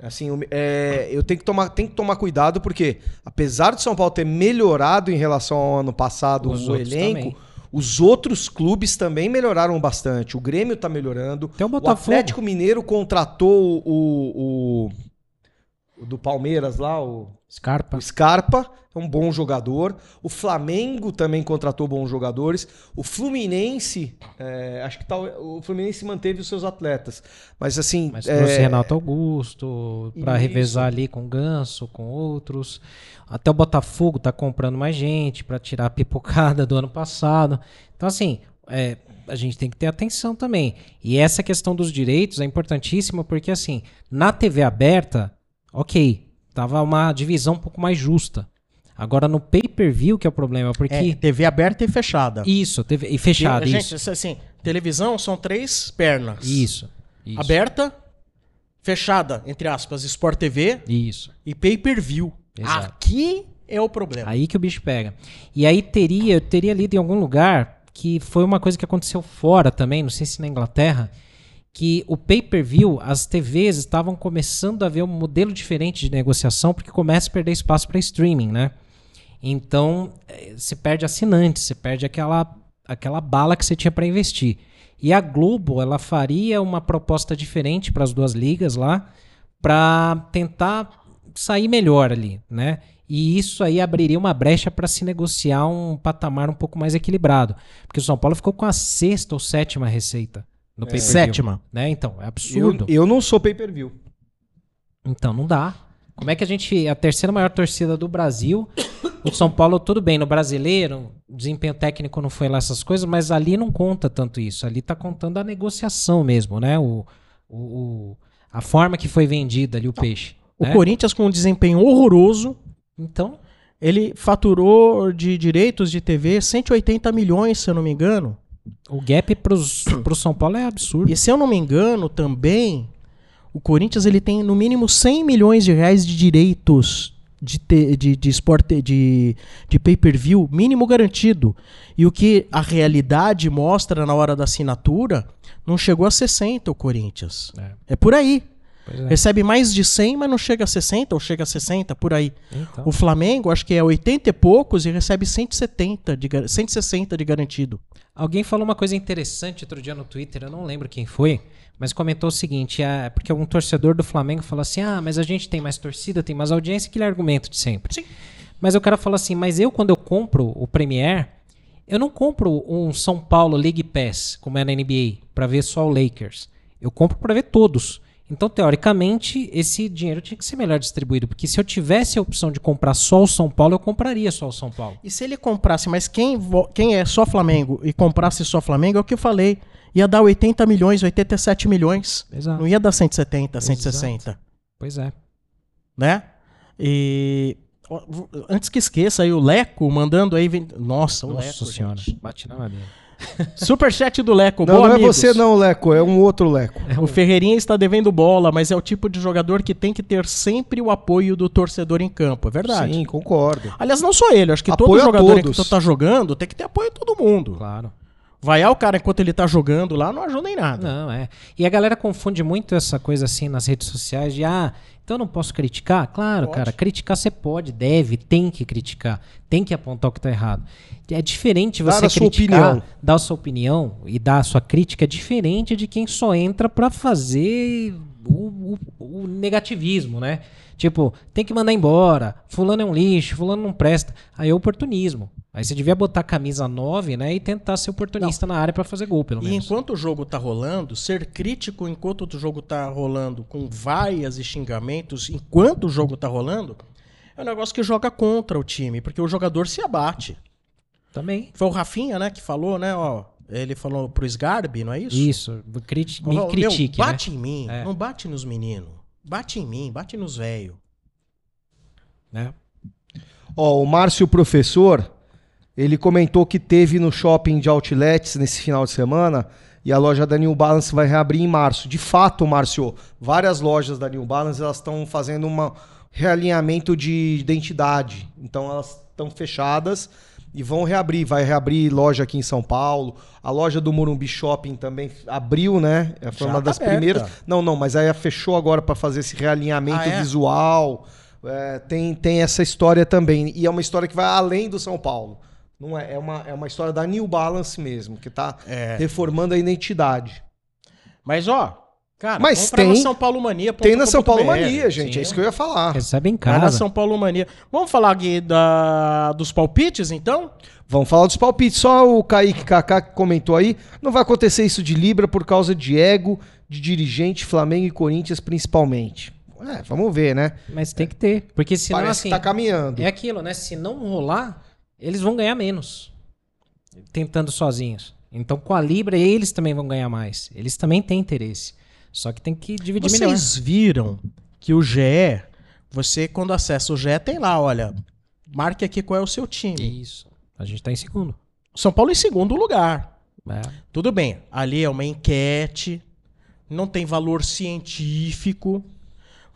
Assim, é, eu tenho que, tomar, tenho que tomar cuidado porque, apesar do São Paulo ter melhorado em relação ao ano passado Os o elenco, também. os outros clubes também melhoraram bastante. O Grêmio tá melhorando. Até o O. Atlético Mineiro contratou o- o do Palmeiras lá, o Scarpa. o Scarpa é um bom jogador. O Flamengo também contratou bons jogadores. O Fluminense, é, acho que tá, o Fluminense manteve os seus atletas. Mas assim. Mas é, trouxe Renato Augusto Isso. revezar ali com o Ganso, com outros. Até o Botafogo tá comprando mais gente pra tirar a pipocada do ano passado. Então, assim, é, a gente tem que ter atenção também. E essa questão dos direitos é importantíssima porque, assim, na TV aberta, ok, tava uma divisão um pouco mais justa. Agora no pay-per-view que é o problema, porque... É, TV aberta e fechada. Isso, TV, e fechado, Gente, isso. isso, assim, televisão são três pernas. Isso, isso. Aberta, fechada, entre aspas, Sport TV Isso. e pay-per-view. Aqui é o problema. Aí que o bicho pega. E aí teria, eu teria lido em algum lugar que foi uma coisa que aconteceu fora também, não sei se na Inglaterra, que o pay-per-view, as TVs estavam começando a ver um modelo diferente de negociação, porque começa a perder espaço para streaming, né? Então, eh, você perde assinantes, você perde aquela, aquela bala que você tinha para investir. E a Globo, ela faria uma proposta diferente para as duas ligas lá, para tentar sair melhor ali, né? E isso aí abriria uma brecha para se negociar um patamar um pouco mais equilibrado, porque o São Paulo ficou com a sexta ou sétima receita no pay-per-view, Sétima. né? Então, é eu, absurdo. eu não sou pay-per-view. Então não dá. Como é que a gente, a terceira maior torcida do Brasil, o São Paulo, tudo bem, no brasileiro, o desempenho técnico não foi lá essas coisas, mas ali não conta tanto isso. Ali tá contando a negociação mesmo, né? O, o, o- a forma que foi vendida ali o peixe. O né? Corinthians com um desempenho horroroso, Então, ele faturou de direitos de TV 180 milhões, se eu não me engano. O gap pros, pro São Paulo é absurdo. E se eu não me engano, também o Corinthians ele tem no mínimo 100 milhões de reais de direitos de, te- de, de, esporte, de, de pay-per-view, mínimo garantido. E o que a realidade mostra na hora da assinatura, não chegou a 60 o Corinthians. É. É por aí. É. Recebe mais de 100, mas não chega a 60, ou chega a 60, por aí. Então. O Flamengo, acho que é 80 e poucos e recebe 170 de, gar- 160 de garantido. Alguém falou uma coisa interessante outro dia no Twitter, eu não lembro quem foi, mas comentou o seguinte: é porque um torcedor do Flamengo falou assim: ah, mas a gente tem mais torcida, tem mais audiência, aquele argumento de sempre. Sim. Mas o cara falou assim: mas eu, quando eu compro o Premier, eu não compro um São Paulo League Pass, como é na NBA, pra ver só o Lakers. Eu compro pra ver todos. Então, teoricamente, esse dinheiro tinha que ser melhor distribuído, porque se eu tivesse a opção de comprar só o São Paulo, eu compraria só o São Paulo. E se ele comprasse, mas quem, quem é só Flamengo e comprasse só Flamengo, é o que eu falei. Ia dar 80 milhões, 87 milhões. Exato. Não ia dar 170, 160. Pois é. Né? E. Antes que esqueça aí, o Leco mandando aí. Nossa, o Nossa Leco. senhora. gente. Bate na madeira. Superchat do Leco. Não, Boa, não é você não, Leco, é um outro Leco. O Ferreirinha está devendo bola, mas é o tipo de jogador que tem que ter sempre o apoio do torcedor em campo. É verdade. Sim, concordo. Aliás, não só ele, acho que Apoio todo jogador que todos. tu tá jogando tem que ter apoio de todo mundo. Claro. Vaiar o cara enquanto ele tá jogando lá não ajuda em nada. Não, é. E a galera confunde muito essa coisa assim nas redes sociais de ah, então eu não posso criticar? Claro, Pode. cara, criticar você pode, deve, tem que criticar, tem que apontar o que tá errado. É diferente Dar você sua criticar, opinião. dar a sua opinião e dar a sua crítica, é diferente de quem só entra pra fazer o, o- o negativismo, né? Tipo, tem que mandar embora, fulano é um lixo, fulano não presta. Aí é oportunismo. Aí você devia botar a camisa 9, né, e tentar ser oportunista na área pra fazer gol, pelo E menos. enquanto o jogo tá rolando, ser crítico enquanto o jogo tá rolando com vaias e xingamentos enquanto o jogo tá rolando, é um negócio que joga contra o time, porque o jogador se abate. Também. Foi o Rafinha, né, que falou, né, ó, ele falou pro Sgarbi, não é isso? Isso, criti me Falou, critique, Meu, né? bate em mim, É. não bate nos meninos. Bate em mim, bate nos velhos. né? Ó, o Márcio Professor, ele comentou que teve no shopping de outlets nesse final de semana e a loja da New Balance vai reabrir em março. De fato, Márcio, várias lojas da New Balance elas estão fazendo um realinhamento de identidade. Então elas estão fechadas e vão reabrir. Vai reabrir loja aqui em São Paulo. A loja do Morumbi Shopping também abriu, né? Foi Já uma tá das aberta. primeiras. Não, não, mas aí fechou agora para fazer esse realinhamento Ah, é? visual. É, tem, tem essa história também. E é uma história que vai além do São Paulo. Não é, é, uma, é uma história da New Balance mesmo, que tá É. reformando a identidade. Mas, ó, cara, Mas compra na tem- São Paulo Mania. Tem na São Paulo Mania, gente. sim. É isso que eu ia falar. Recebe em Vai na casa. São Paulo Mania. Vamos falar aqui da, dos palpites, então? Vamos falar dos palpites. Só o Kaique Kaká que comentou aí. Não vai acontecer isso de Libra por causa de ego, de dirigente, Flamengo e Corinthians principalmente. É, vamos ver, né? Mas tem que ter. Porque senão, Parece assim, que tá caminhando. é aquilo, né? Se não rolar, eles vão ganhar menos. Tentando sozinhos. Então, com a Libra, eles também vão ganhar mais. Eles também têm interesse. Só que tem que dividir melhor. Vocês viram que o GE, você quando acessa o GE, tem lá, olha, marque aqui qual é o seu time. Isso. A gente tá em segundo. São Paulo em segundo lugar. É. Tudo bem, ali é uma enquete, não tem valor científico,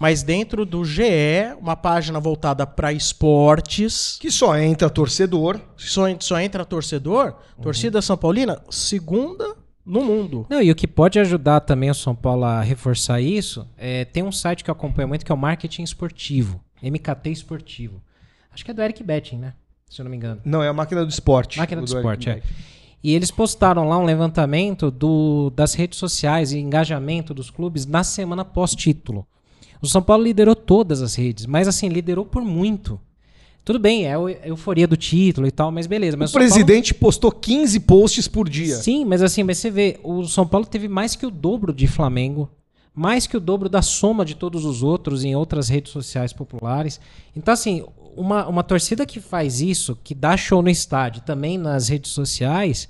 mas dentro do GE, uma página voltada para esportes, Que só entra torcedor. só, só entra torcedor, torcida São Paulina, segunda no mundo. Não, e o que pode ajudar também o São Paulo a reforçar isso, é, tem um site que eu acompanho muito que é o Marketing Esportivo, MKT Esportivo. Acho que é do Eric Betting, né? Se eu não me engano. Não, é a máquina do esporte. Máquina do Eric esporte, é. Beck. E eles postaram lá um levantamento do, das redes sociais e engajamento dos clubes na semana pós-título. O São Paulo liderou todas as redes, mas assim, liderou por muito. Tudo bem, é a euforia do título e tal, mas beleza. Mas O Paulo- presidente postou 15 posts por dia. Sim, mas assim, mas você vê, o São Paulo teve mais que o dobro de Flamengo, mais que o dobro da soma de todos os outros em outras redes sociais populares. Então, assim, uma, uma torcida que faz isso, que dá show no estádio, também nas redes sociais,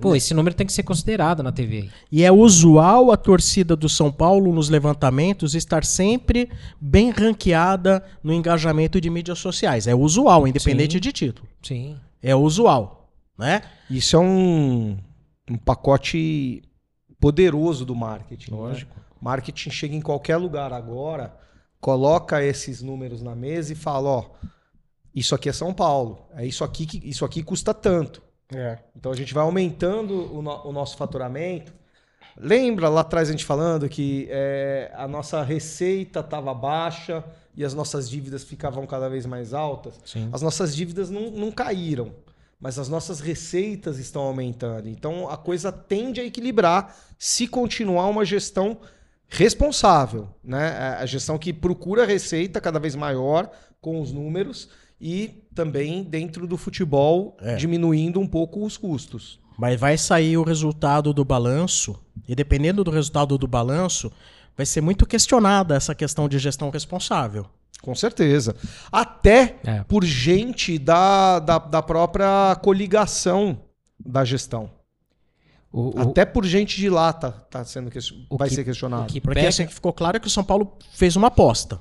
pô, esse número tem que ser considerado na TV. E é usual a torcida do São Paulo nos levantamentos estar sempre bem ranqueada no engajamento de mídias sociais. É usual, independente Sim. de título. Sim. É usual, né? Isso é um, um pacote poderoso do marketing. Lógico. Né? Marketing chega em qualquer lugar agora, coloca esses números na mesa e fala, ó, isso aqui é São Paulo, é isso aqui que isso aqui custa tanto. Então a gente vai aumentando o, no- o nosso faturamento. Lembra lá atrás a gente falando que é, a nossa receita estava baixa e as nossas dívidas ficavam cada vez mais altas? Sim. As nossas dívidas não, não caíram, mas as nossas receitas estão aumentando. Então a coisa tende a equilibrar se continuar uma gestão responsável, né? A gestão que procura receita cada vez maior com os números e também dentro do futebol É. diminuindo um pouco os custos. Mas vai sair o resultado do balanço, e dependendo do resultado do balanço, vai ser muito questionada essa questão de gestão responsável. Com certeza. Até É. por gente da, da, da própria coligação da gestão. O, o- Até por gente de lá tá, tá sendo O vai que- ser questionado. o que Porque pega- assim que ficou claro é que o São Paulo fez uma aposta.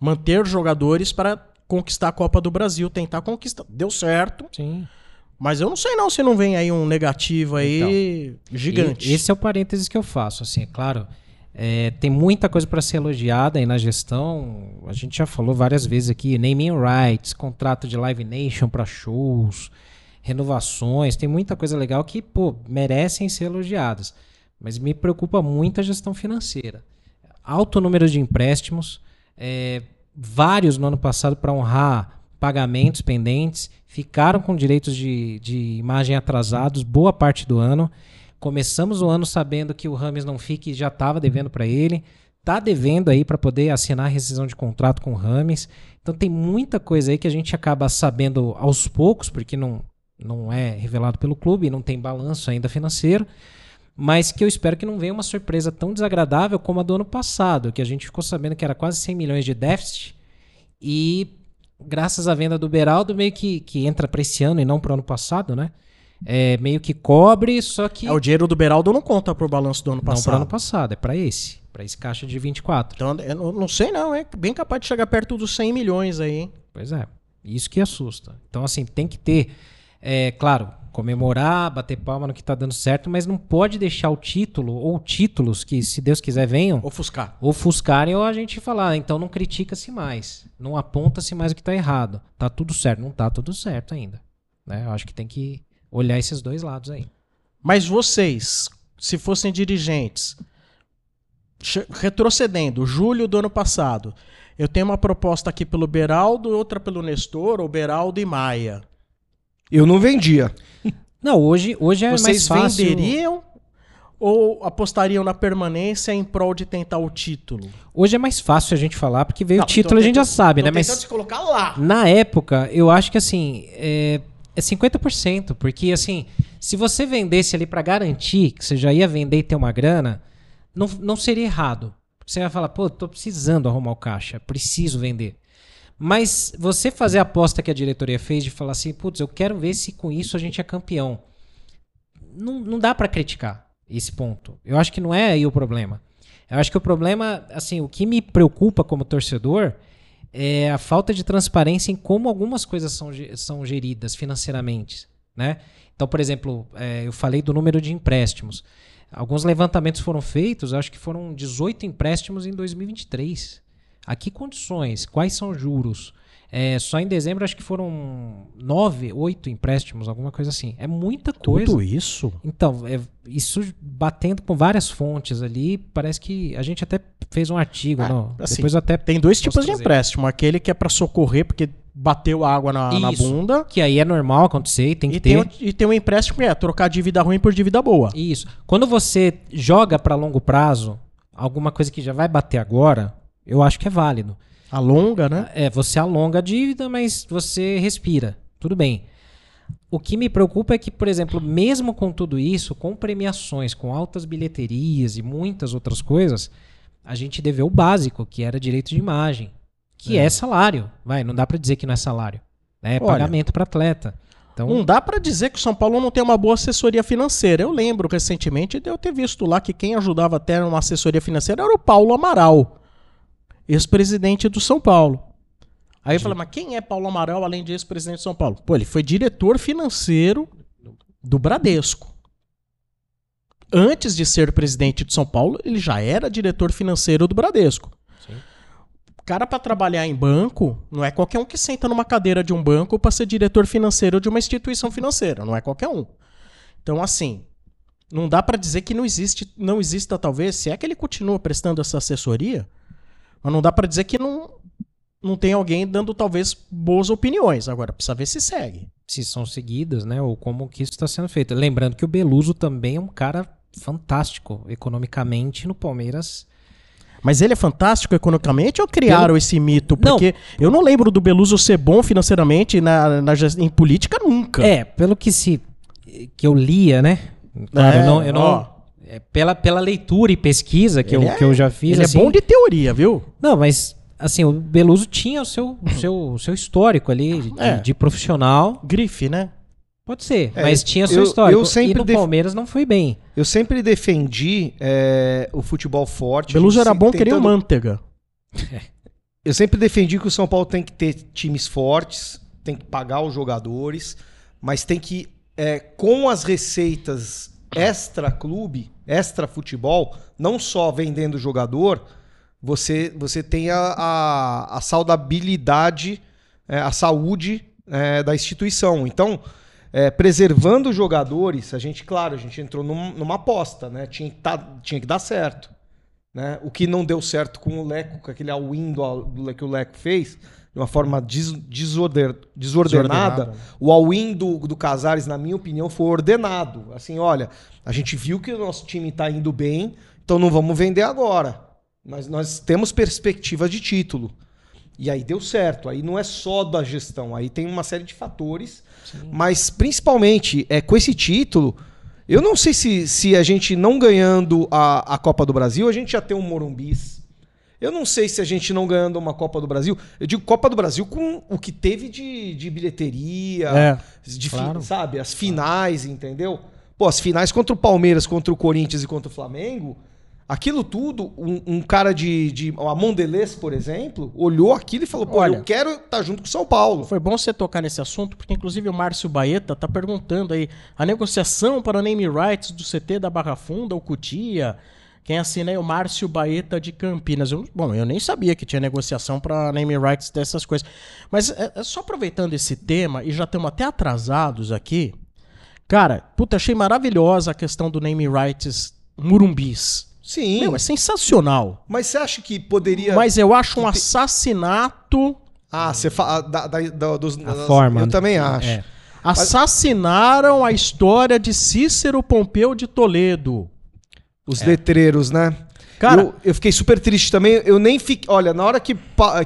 Manter jogadores para conquistar a Copa do Brasil, tentar conquistar. Deu certo, Sim. mas eu não sei não se não vem aí um negativo aí gigante. E esse é o parênteses que eu faço, assim, é claro. é, tem muita coisa para ser elogiada aí na gestão. A gente já falou várias vezes aqui, naming rights, contrato de Live Nation para shows, renovações, tem muita coisa legal que, pô, merecem ser elogiadas. Mas me preocupa muito a gestão financeira. Alto número de empréstimos, é, vários no ano passado para honrar pagamentos pendentes, ficaram com direitos de, de imagem atrasados boa parte do ano. Começamos o ano sabendo que o Rames não fique e já estava devendo para ele. Tá devendo aí para poder assinar a rescisão de contrato com o Rames. Então tem muita coisa aí que a gente acaba sabendo aos poucos, porque não, não é revelado pelo clube, não tem balanço ainda financeiro. Mas que eu espero que não venha uma surpresa tão desagradável como a do ano passado, que a gente ficou sabendo que era quase 100 milhões de déficit. E graças à venda do Beraldo, meio que, que entra para esse ano e não para o ano passado, né? É, meio que cobre, só que. É, o dinheiro do Beraldo não conta pro balanço do ano não para o passado. ano passado, é para esse. Para esse caixa de 24. Então, eu não- não sei não, é bem capaz de chegar perto dos 100 milhões aí, hein? Pois é. Isso que assusta. Então, assim, tem que ter, é, claro, comemorar, bater palma no que tá dando certo, mas não pode deixar o título ou títulos que, se Deus quiser, venham, Ofuscar. ofuscarem ou a gente falar, "Ah, então não critica-se mais. Não aponta-se mais o que tá errado. Tá tudo certo. Não tá tudo certo ainda. Né? Eu acho que tem que olhar esses dois lados aí. Mas vocês, se fossem dirigentes, retrocedendo, julho do ano passado, eu tenho uma proposta aqui pelo Beraldo, outra pelo Nestor, ou Beraldo e Maia. Eu não vendia. Não, hoje, hoje é Vocês mais fácil. venderiam ou apostariam na permanência em prol de tentar o título? Hoje é mais fácil a gente falar, porque veio Não, o título tô a gente já sabe, né? Mas se colocar lá. Na época, eu acho que assim, é, é 50%, porque assim, se você vendesse ali pra garantir que você já ia vender e ter uma grana, não, não seria errado. Você vai falar, pô, tô precisando arrumar o caixa, preciso vender. Mas você fazer a aposta que a diretoria fez de falar assim, putz, eu quero ver se com isso a gente é campeão. Não, não dá pra criticar esse ponto. Eu acho que não é aí o problema. Eu acho que o problema, assim, o que me preocupa como torcedor é a falta de transparência em como algumas coisas são, são geridas financeiramente, né? Então, por exemplo, é, eu falei do número de empréstimos. Alguns levantamentos foram feitos, acho que foram 18 empréstimos em 2023. A que condições? Quais são os juros? É, só em dezembro acho que foram 9, 8 empréstimos, alguma coisa assim. É muita coisa. Tudo isso? Então, é, isso batendo com várias fontes ali, parece que a gente até fez um artigo, Ah, não, assim, depois até Tem dois tipos de empréstimo. Aquele que é pra socorrer porque bateu água na, na Isso. bunda. que aí é normal acontecer e tem que E ter. tem, e tem um empréstimo que é trocar dívida ruim por dívida boa. Isso. Quando você joga para longo prazo, alguma coisa que já vai bater agora, eu acho que é válido. A longa, né? É, você alonga a dívida, mas você respira. Tudo bem. O que me preocupa é que, por exemplo, mesmo com tudo isso, com premiações, com altas bilheterias e muitas outras coisas, a gente deveu o básico, que era direito de imagem, que é, salário. Vai, não dá pra dizer que não é salário. né? É Olha, pagamento para atleta. Então, Não dá pra dizer que o São Paulo não tem uma boa assessoria financeira. Eu lembro recentemente de eu ter visto lá que quem ajudava até numa assessoria financeira era o Paulo Amaral, ex-presidente do São Paulo. Aí eu falei, mas quem é Paulo Amaral além de ex-presidente de São Paulo? Pô, ele foi diretor financeiro do Bradesco. Antes de ser presidente de São Paulo, ele já era diretor financeiro do Bradesco. Sim. Cara, pra trabalhar em banco, não é qualquer um que senta numa cadeira de um banco pra ser diretor financeiro de uma instituição financeira. Não é qualquer um. Então, assim, não dá pra dizer que não existe, não exista talvez, se é que ele continua prestando essa assessoria, mas não dá pra dizer que não, não tem alguém dando talvez boas opiniões. Agora, precisa ver se segue. se são seguidas, né? Ou como que isso está sendo feito. Lembrando que o Beluso também é um cara fantástico economicamente no Palmeiras. Mas ele é fantástico economicamente ou criaram Pelo- esse mito? Não. Porque eu não lembro do Beluso ser bom financeiramente na, na em política nunca. É, pelo que se que eu lia, né? Claro, É, eu não, eu não- ó. É, pela, pela leitura e pesquisa que, eu, Ele é- que eu já fiz. Ele assim, é bom de teoria, viu? Não, mas assim, o Beluso tinha o seu, o seu, o seu histórico ali de, É. de profissional. Grife, né? Pode ser, É, mas tinha o seu eu- histórico. eu sempre e no def- Palmeiras não foi bem. Eu sempre defendi é, o futebol forte. Beluso era bom que nem o tentando- Manteiga. Eu sempre defendi que o São Paulo tem que ter times fortes, tem que pagar os jogadores, mas tem que, é, com as receitas extra-clube, extra-futebol, não só vendendo jogador, você, você tem a, a, a saudabilidade, é, a saúde é, da instituição. Então, é, preservando os jogadores, a gente, claro, a gente entrou num- numa aposta, né? Tinha que, tá- tinha que dar certo né? O que não deu certo com o Leco, com aquele all-in que o Leco fez, de uma forma des- desorder- desordenada. Desordenada. O all-in do, do Casares, na minha opinião, foi ordenado. Assim, olha, a gente viu que o nosso time está indo bem, então não vamos vender agora. Mas nós temos perspectiva de título. E aí deu certo. Aí não é só da gestão, aí tem uma série de fatores. Mas principalmente é com esse título, eu não sei se, se a gente não ganhando a, a Copa do Brasil, a gente já tem um Morumbis. Eu não sei se a gente não ganhando uma Copa do Brasil. Eu digo Copa do Brasil com o que teve de, de bilheteria, É, de fi- claro. sabe? As finais, entendeu? Pô, as finais contra o Palmeiras, contra o Corinthians e contra o Flamengo, aquilo tudo, um, um cara de, de. A Mondelez, por exemplo, olhou aquilo e falou: pô, Olha. eu quero estar junto com o São Paulo. Foi bom você tocar nesse assunto, porque inclusive o Márcio Baeta tá perguntando aí a negociação para name rights do CT da Barra Funda, o Cutia. Quem assina é o Márcio Baeta de Campinas. Eu- bom, eu nem sabia que tinha negociação para name rights dessas coisas. Mas é, é só aproveitando esse tema, e já estamos até atrasados aqui. Cara, puta, achei maravilhosa a questão do name rights Murumbis. Sim. Meu, é sensacional. Mas você acha que poderia. Mas eu acho um assassinato. Ah, você fala. Da, da, da- dos, A das- forma. Eu né? também acho. É. Assassinaram a história de Cícero Pompeu de Toledo. Os letreiros, né? Cara- eu, eu fiquei super triste também. Eu nem fiquei. Olha, na hora que,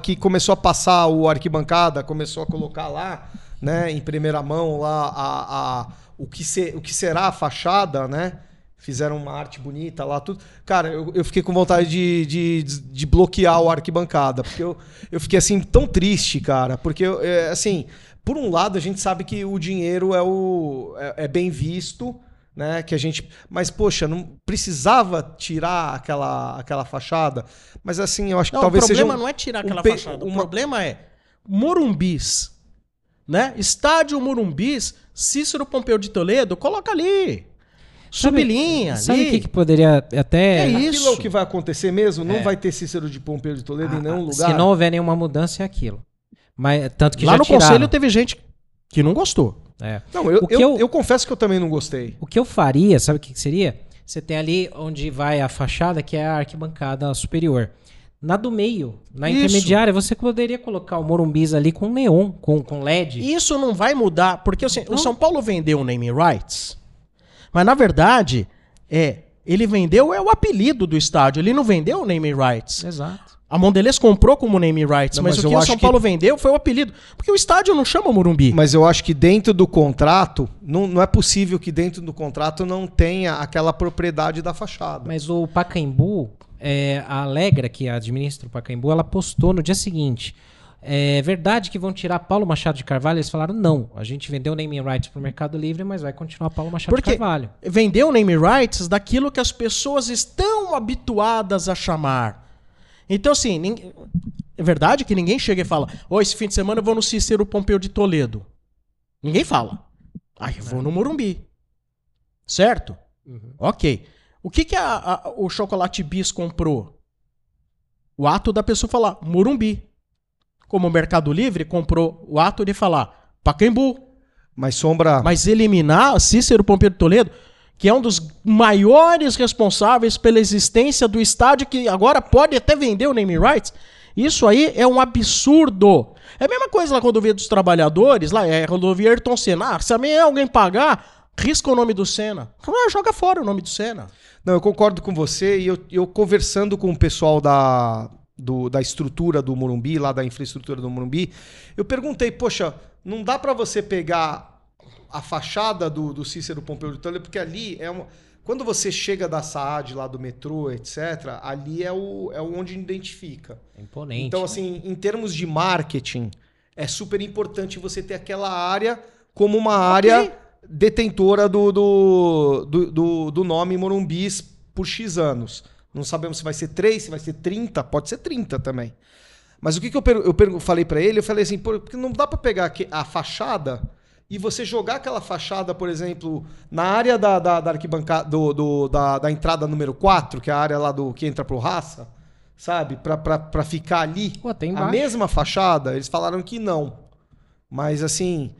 que começou a passar o arquibancada, começou a colocar lá, né, em primeira mão, lá a, a- o, que se- o que será a fachada, né? Fizeram uma arte bonita lá, tudo. Cara, eu, eu fiquei com vontade de, de, de bloquear o arquibancada, porque eu, eu fiquei assim tão triste, cara. Porque, é, assim, por um lado, a gente sabe que o dinheiro é, o, é, é bem visto, né? Que a gente. Mas, poxa, não precisava tirar aquela, aquela fachada. Mas assim, eu acho que Não, talvez o problema seja. um- não é tirar um aquela pe- fachada. O uma- problema é Morumbis. Né? Estádio Morumbis, Cícero Pompeu de Toledo, coloca ali. Sublinha Sabe ali. o que, que poderia até. É Aquilo isso. é o que vai acontecer mesmo? Não É. vai ter Cícero de Pompeu de Toledo em Ah, nenhum Se lugar. não houver nenhuma mudança, é aquilo. Mas tanto que Lá já no tiraram. conselho teve gente que não gostou. É. Não, eu, eu, eu- eu confesso que eu também não gostei. O que eu faria, sabe o que que seria? Você tem ali onde vai a fachada, que é a arquibancada superior. Na do meio, na Isso. intermediária, você poderia colocar o Morumbis ali com neon, com, com LED. Isso não vai mudar, porque assim, o São Paulo vendeu o name rights, mas na verdade, é, ele vendeu é o apelido do estádio, ele não vendeu o name rights. Exato. A Mondelez comprou como name rights, Não, mas, mas o que o São que- Paulo vendeu foi o apelido. Porque o estádio não chama Morumbi. Mas eu acho que dentro do contrato, não, não é possível que dentro do contrato não tenha aquela propriedade da fachada. Mas o Pacaembu, é, a Alegra, que administra o Pacaembu, ela postou no dia seguinte. É verdade que vão tirar Paulo Machado de Carvalho? Eles falaram, não. A gente vendeu o naming rights pro Mercado Livre, mas vai continuar Paulo Machado Por de? Carvalho. Vendeu name rights daquilo que as pessoas estão habituadas a chamar. Então, assim, é verdade que ninguém chega e fala: Ô, esse fim de semana eu vou no Cícero Pompeu de Toledo. Ninguém fala. Ah, eu vou no Morumbi. Certo? Ok. O que, que a- a- o Chocolate Bis comprou? O ato da pessoa falar Morumbi. Como o Mercado Livre comprou o ato de falar Pacaembu. Mas Sombra, Mas eliminar Cícero Pompeu de Toledo, que é um dos maiores responsáveis pela existência do estádio, que agora pode até vender o name rights, isso aí é um absurdo. É a mesma coisa lá com a rodovia dos trabalhadores, lá é a rodovia Ayrton Senna. Ah, Se também alguém pagar, risca o nome do Senna. Ah, joga fora o nome do Senna. Não, eu concordo com você e eu, eu conversando com o pessoal da, do- da estrutura do Morumbi, lá da infraestrutura do Morumbi, eu perguntei, poxa, não dá pra você pegar a fachada do, do Cícero Pompeu de Toledo, porque ali é uma... Quando você chega da SAAD, lá do metrô, etc., ali é, o, é onde identifica. É imponente. Então, né? assim, em termos de marketing, é super importante você ter aquela área como uma área detentora do, do, do, do- do nome Morumbis por X anos. Não sabemos se vai ser 3, se vai ser 30, pode ser 30 também. Mas o que, que eu, eu falei pra ele? Eu falei assim, pô, porque não dá pra pegar a fachada e você jogar aquela fachada, por exemplo, na área da, da, da arquibancada, do, do- da, da entrada número 4, que é a área lá do que entra pro raça, sabe? Pra, pra, pra ficar ali. Pô, tem a mesma fachada, eles falaram que não. Mas assim.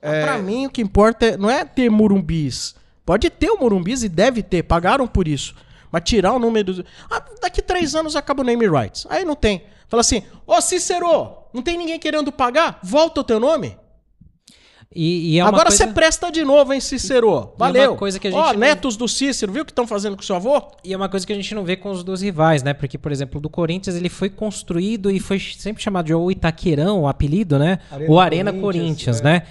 É, Pra mim, o que importa é- não é ter Morumbis. Pode ter o Morumbis e deve ter, pagaram por isso. Mas tirar o número. Ah, daqui três anos acaba o name rights. Aí não tem. Fala assim: Ô Cícero, não tem ninguém querendo pagar? Volta o teu nome. E, e é Agora coisa- você presta de novo, hein, Cícero? Valeu. coisa que a Ó, gente não- netos do Cícero, viu o que estão fazendo com o seu avô? E é uma coisa que a gente não vê com os dos rivais, né? Porque, por exemplo, o do Corinthians ele foi construído e foi sempre chamado de o Itaquerão, o apelido, né? Arena ou Arena Corinthians, Corinthians, é. né?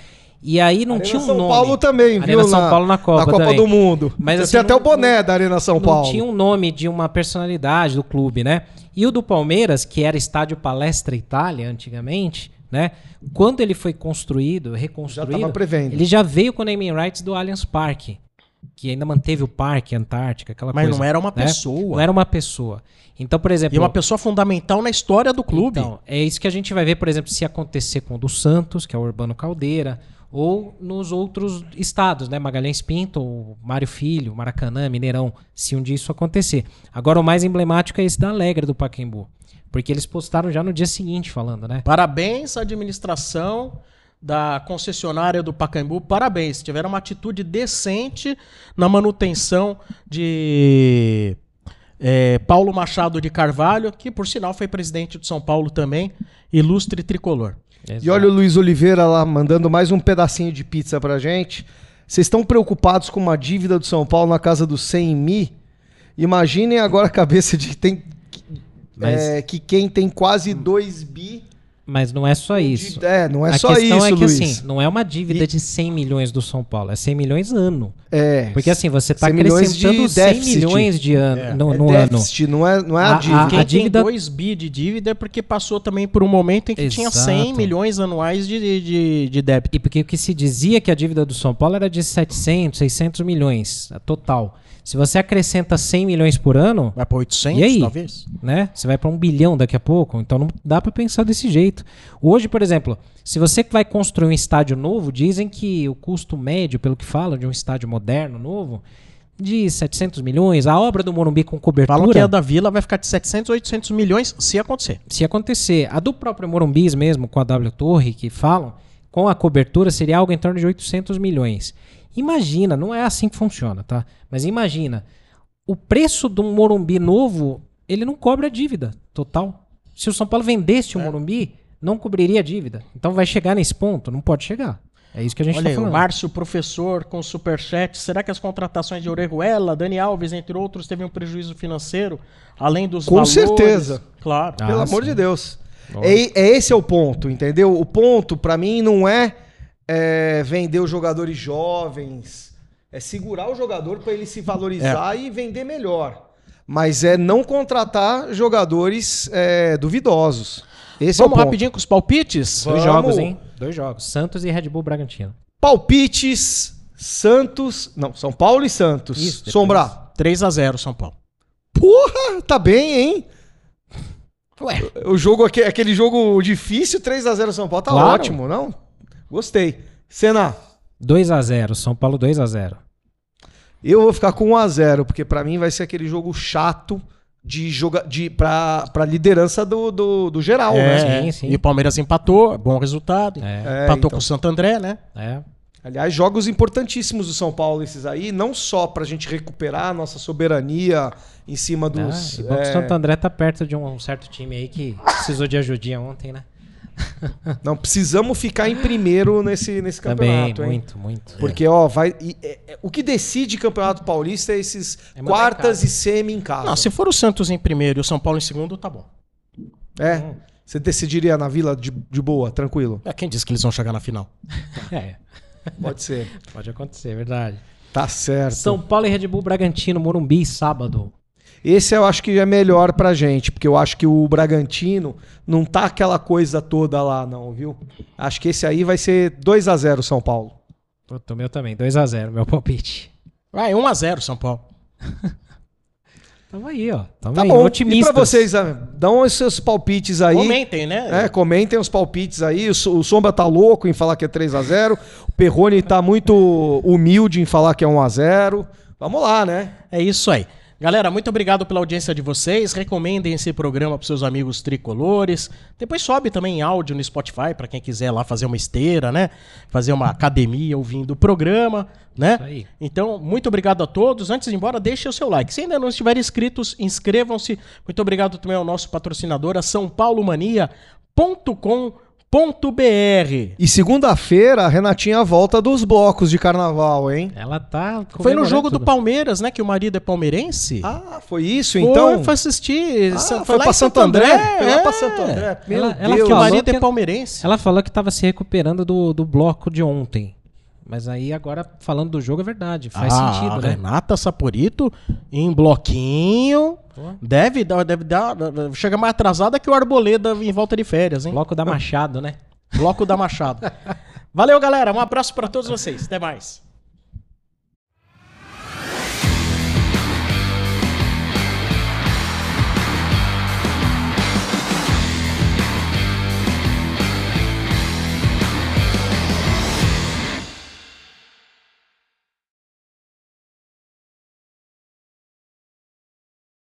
E aí não Arena tinha um São nome. Paulo também, viu? Arena São Paulo na Copa também. do Mundo. Mas, assim, até não- o boné da Arena São não Paulo. tinha um nome de uma personalidade do clube, né? E o do Palmeiras, que era Estádio Palestra Itália antigamente, né? Quando ele foi construído, reconstruído, prevendo. ele já veio com o naming rights do Allianz Parque, que ainda manteve o Parque Antártica, aquela Mas coisa. não era uma né? pessoa. Não era uma pessoa. Então, por exemplo, E uma pessoa fundamental na história do clube. então, é isso que a gente vai ver, por exemplo, se acontecer com o do Santos, que é o Urbano Caldeira, ou nos outros estados, né? Magalhães Pinto, o Mário Filho, Maracanã, Mineirão, se um dia isso acontecer. Agora, o mais emblemático é esse da Alegre do Pacaembu. Porque eles postaram já no dia seguinte falando, né? Parabéns à administração da concessionária do Pacaembu. Parabéns. Tiveram uma atitude decente na manutenção de é, Paulo Machado de Carvalho, que por sinal foi presidente de São Paulo também, ilustre tricolor. E olha o Luiz Oliveira lá mandando mais um pedacinho de pizza pra gente. Vocês estão preocupados com uma dívida do São Paulo na casa dos 100 mil? Imaginem agora a cabeça de tem, Mas- é, que quem tem quase 2 bi. Mas não é só isso. de- é, não é a só questão isso, é que Luiz. assim, não é uma dívida E- de 100 milhões do São Paulo, é 100 milhões ano. é, Porque assim, você está 100 milhões de acrescentando 100 déficit. milhões de ano, É. no, é no ano. déficit, não é, não é a, A- dívida. a- Quem dívida- tem 2 bi de dívida é porque passou também por um momento em que tinha Exato. 100 milhões anuais de, de, de débito. E porque o que se dizia que a dívida do São Paulo era de 700, 600 milhões, a total. Se você acrescenta 100 milhões por ano, Vai para 800, E aí? talvez? né? Você vai para um bilhão daqui a pouco. Então não dá para pensar desse jeito. Hoje, por exemplo, se você vai construir um estádio novo, dizem que o custo médio, pelo que falam, de um estádio moderno novo, de 700 milhões. A obra do Morumbi com cobertura. Falam que a da Vila vai ficar de 700 a 800 milhões se acontecer. se acontecer. A do próprio Morumbis mesmo, com a W Torre, que falam, com a cobertura seria algo em torno de 800 milhões. Imagina, não é assim que funciona, tá? Mas imagina, o preço de um Morumbi novo, ele não cobre a dívida total. Se o São Paulo vendesse o Morumbi, não cobriria a dívida. Então vai chegar nesse ponto? Não pode chegar. É isso que a gente Olha tá aí, o falando. Márcio, professor, com superchat. Será que as contratações de Orejuela, Dani Alves, entre outros, teve um prejuízo financeiro? Além dos Com valores? certeza. Claro. Ah, Pelo amor sim. de Deus. É, é esse é o ponto, entendeu? O ponto, pra mim, não é, é, vender os jogadores jovens. É segurar o jogador pra ele se valorizar e vender melhor. Mas é não contratar jogadores é, duvidosos. Esse Vamos é o ponto. rapidinho com os palpites? Dois Vamos. jogos, hein? Dois jogos. Santos e Red Bull Bragantino. Palpites, Santos... Não, São Paulo e Santos. Isso, depois. Sombra. 3 a 0 São Paulo. Porra, tá bem, hein? Ué. O jogo, aque- aquele jogo difícil, 3x0 São Paulo, tá Claro. ótimo, não? Gostei. Senna, 2x0. São Paulo 2x0. eu vou ficar com 1x0, porque pra mim vai ser aquele jogo chato de joga de pra, pra liderança do, do, do geral, né? sim, sim. E o Palmeiras empatou, bom resultado. É. É, empatou então. com o Santo André, né? É. Aliás, jogos importantíssimos do São Paulo esses aí, não só pra gente recuperar a nossa soberania em cima dos... Ah, e bom que o é, Santo André tá perto de um certo time aí que precisou de ajudinha ontem, né? Não, precisamos ficar em primeiro nesse, nesse Também, campeonato, hein? muito, muito. Porque, ó, vai. e- é- é- o que decide Campeonato Paulista é esses É quartas e semi em casa. Não, se for o Santos em primeiro e o São Paulo em segundo, tá bom. É. Você decidiria na vila de, de boa, tranquilo. É, quem disse que eles vão chegar na final? É, Pode ser. pode acontecer, é verdade. Tá certo. São Paulo e Red Bull Bragantino, Morumbi, sábado. Esse eu acho que é melhor pra gente, porque eu acho que o Bragantino não tá aquela coisa toda lá, não, viu? Acho que esse aí vai ser 2 a 0 São Paulo. Puta, o meu também, 2x0, meu palpite. Vai, 1 a 0 São Paulo. Tamo aí, ó. Tamo Tá aí, bom. otimistas. E pra vocês, ah, dão os seus palpites aí. Comentem, né? É, comentem os palpites aí. O, o Sombra tá louco em falar que é 3 a 0 O Perrone tá muito humilde em falar que é 1 a 0 Vamos lá, né? É isso aí. Galera, muito obrigado pela audiência de vocês. Recomendem esse programa para seus amigos tricolores. Depois sobe também em áudio no Spotify para quem quiser lá fazer uma esteira, né? Fazer uma academia ouvindo o programa, né? Então, muito obrigado a todos. Antes de ir embora, deixe o seu like. Se ainda não estiverem inscritos, inscrevam-se. Muito obrigado também ao nosso patrocinador, a sãopaulomania.com.br. E segunda-feira, a Renatinha volta dos blocos de carnaval, hein? Ela tá. Foi no jogo do tudo. Palmeiras, né? Que o marido é palmeirense. Ah, foi isso Foi, então? foi assistir. Ah, foi lá pra Santo André? Foi lá é. pra Santo André. Meu Ela- ela Deus. Que o falou marido que- é palmeirense. Ela falou que tava se recuperando do, do bloco de ontem. Mas aí agora, falando do jogo, é verdade. Faz Ah, sentido, né? Renata Saporito em bloquinho. Pô. Deve dar, deve dar. Chega mais atrasada que o Arboleda em volta de férias, hein? Bloco da Machado, né? Bloco da Machado. Valeu, galera. Um abraço pra todos vocês. Até mais.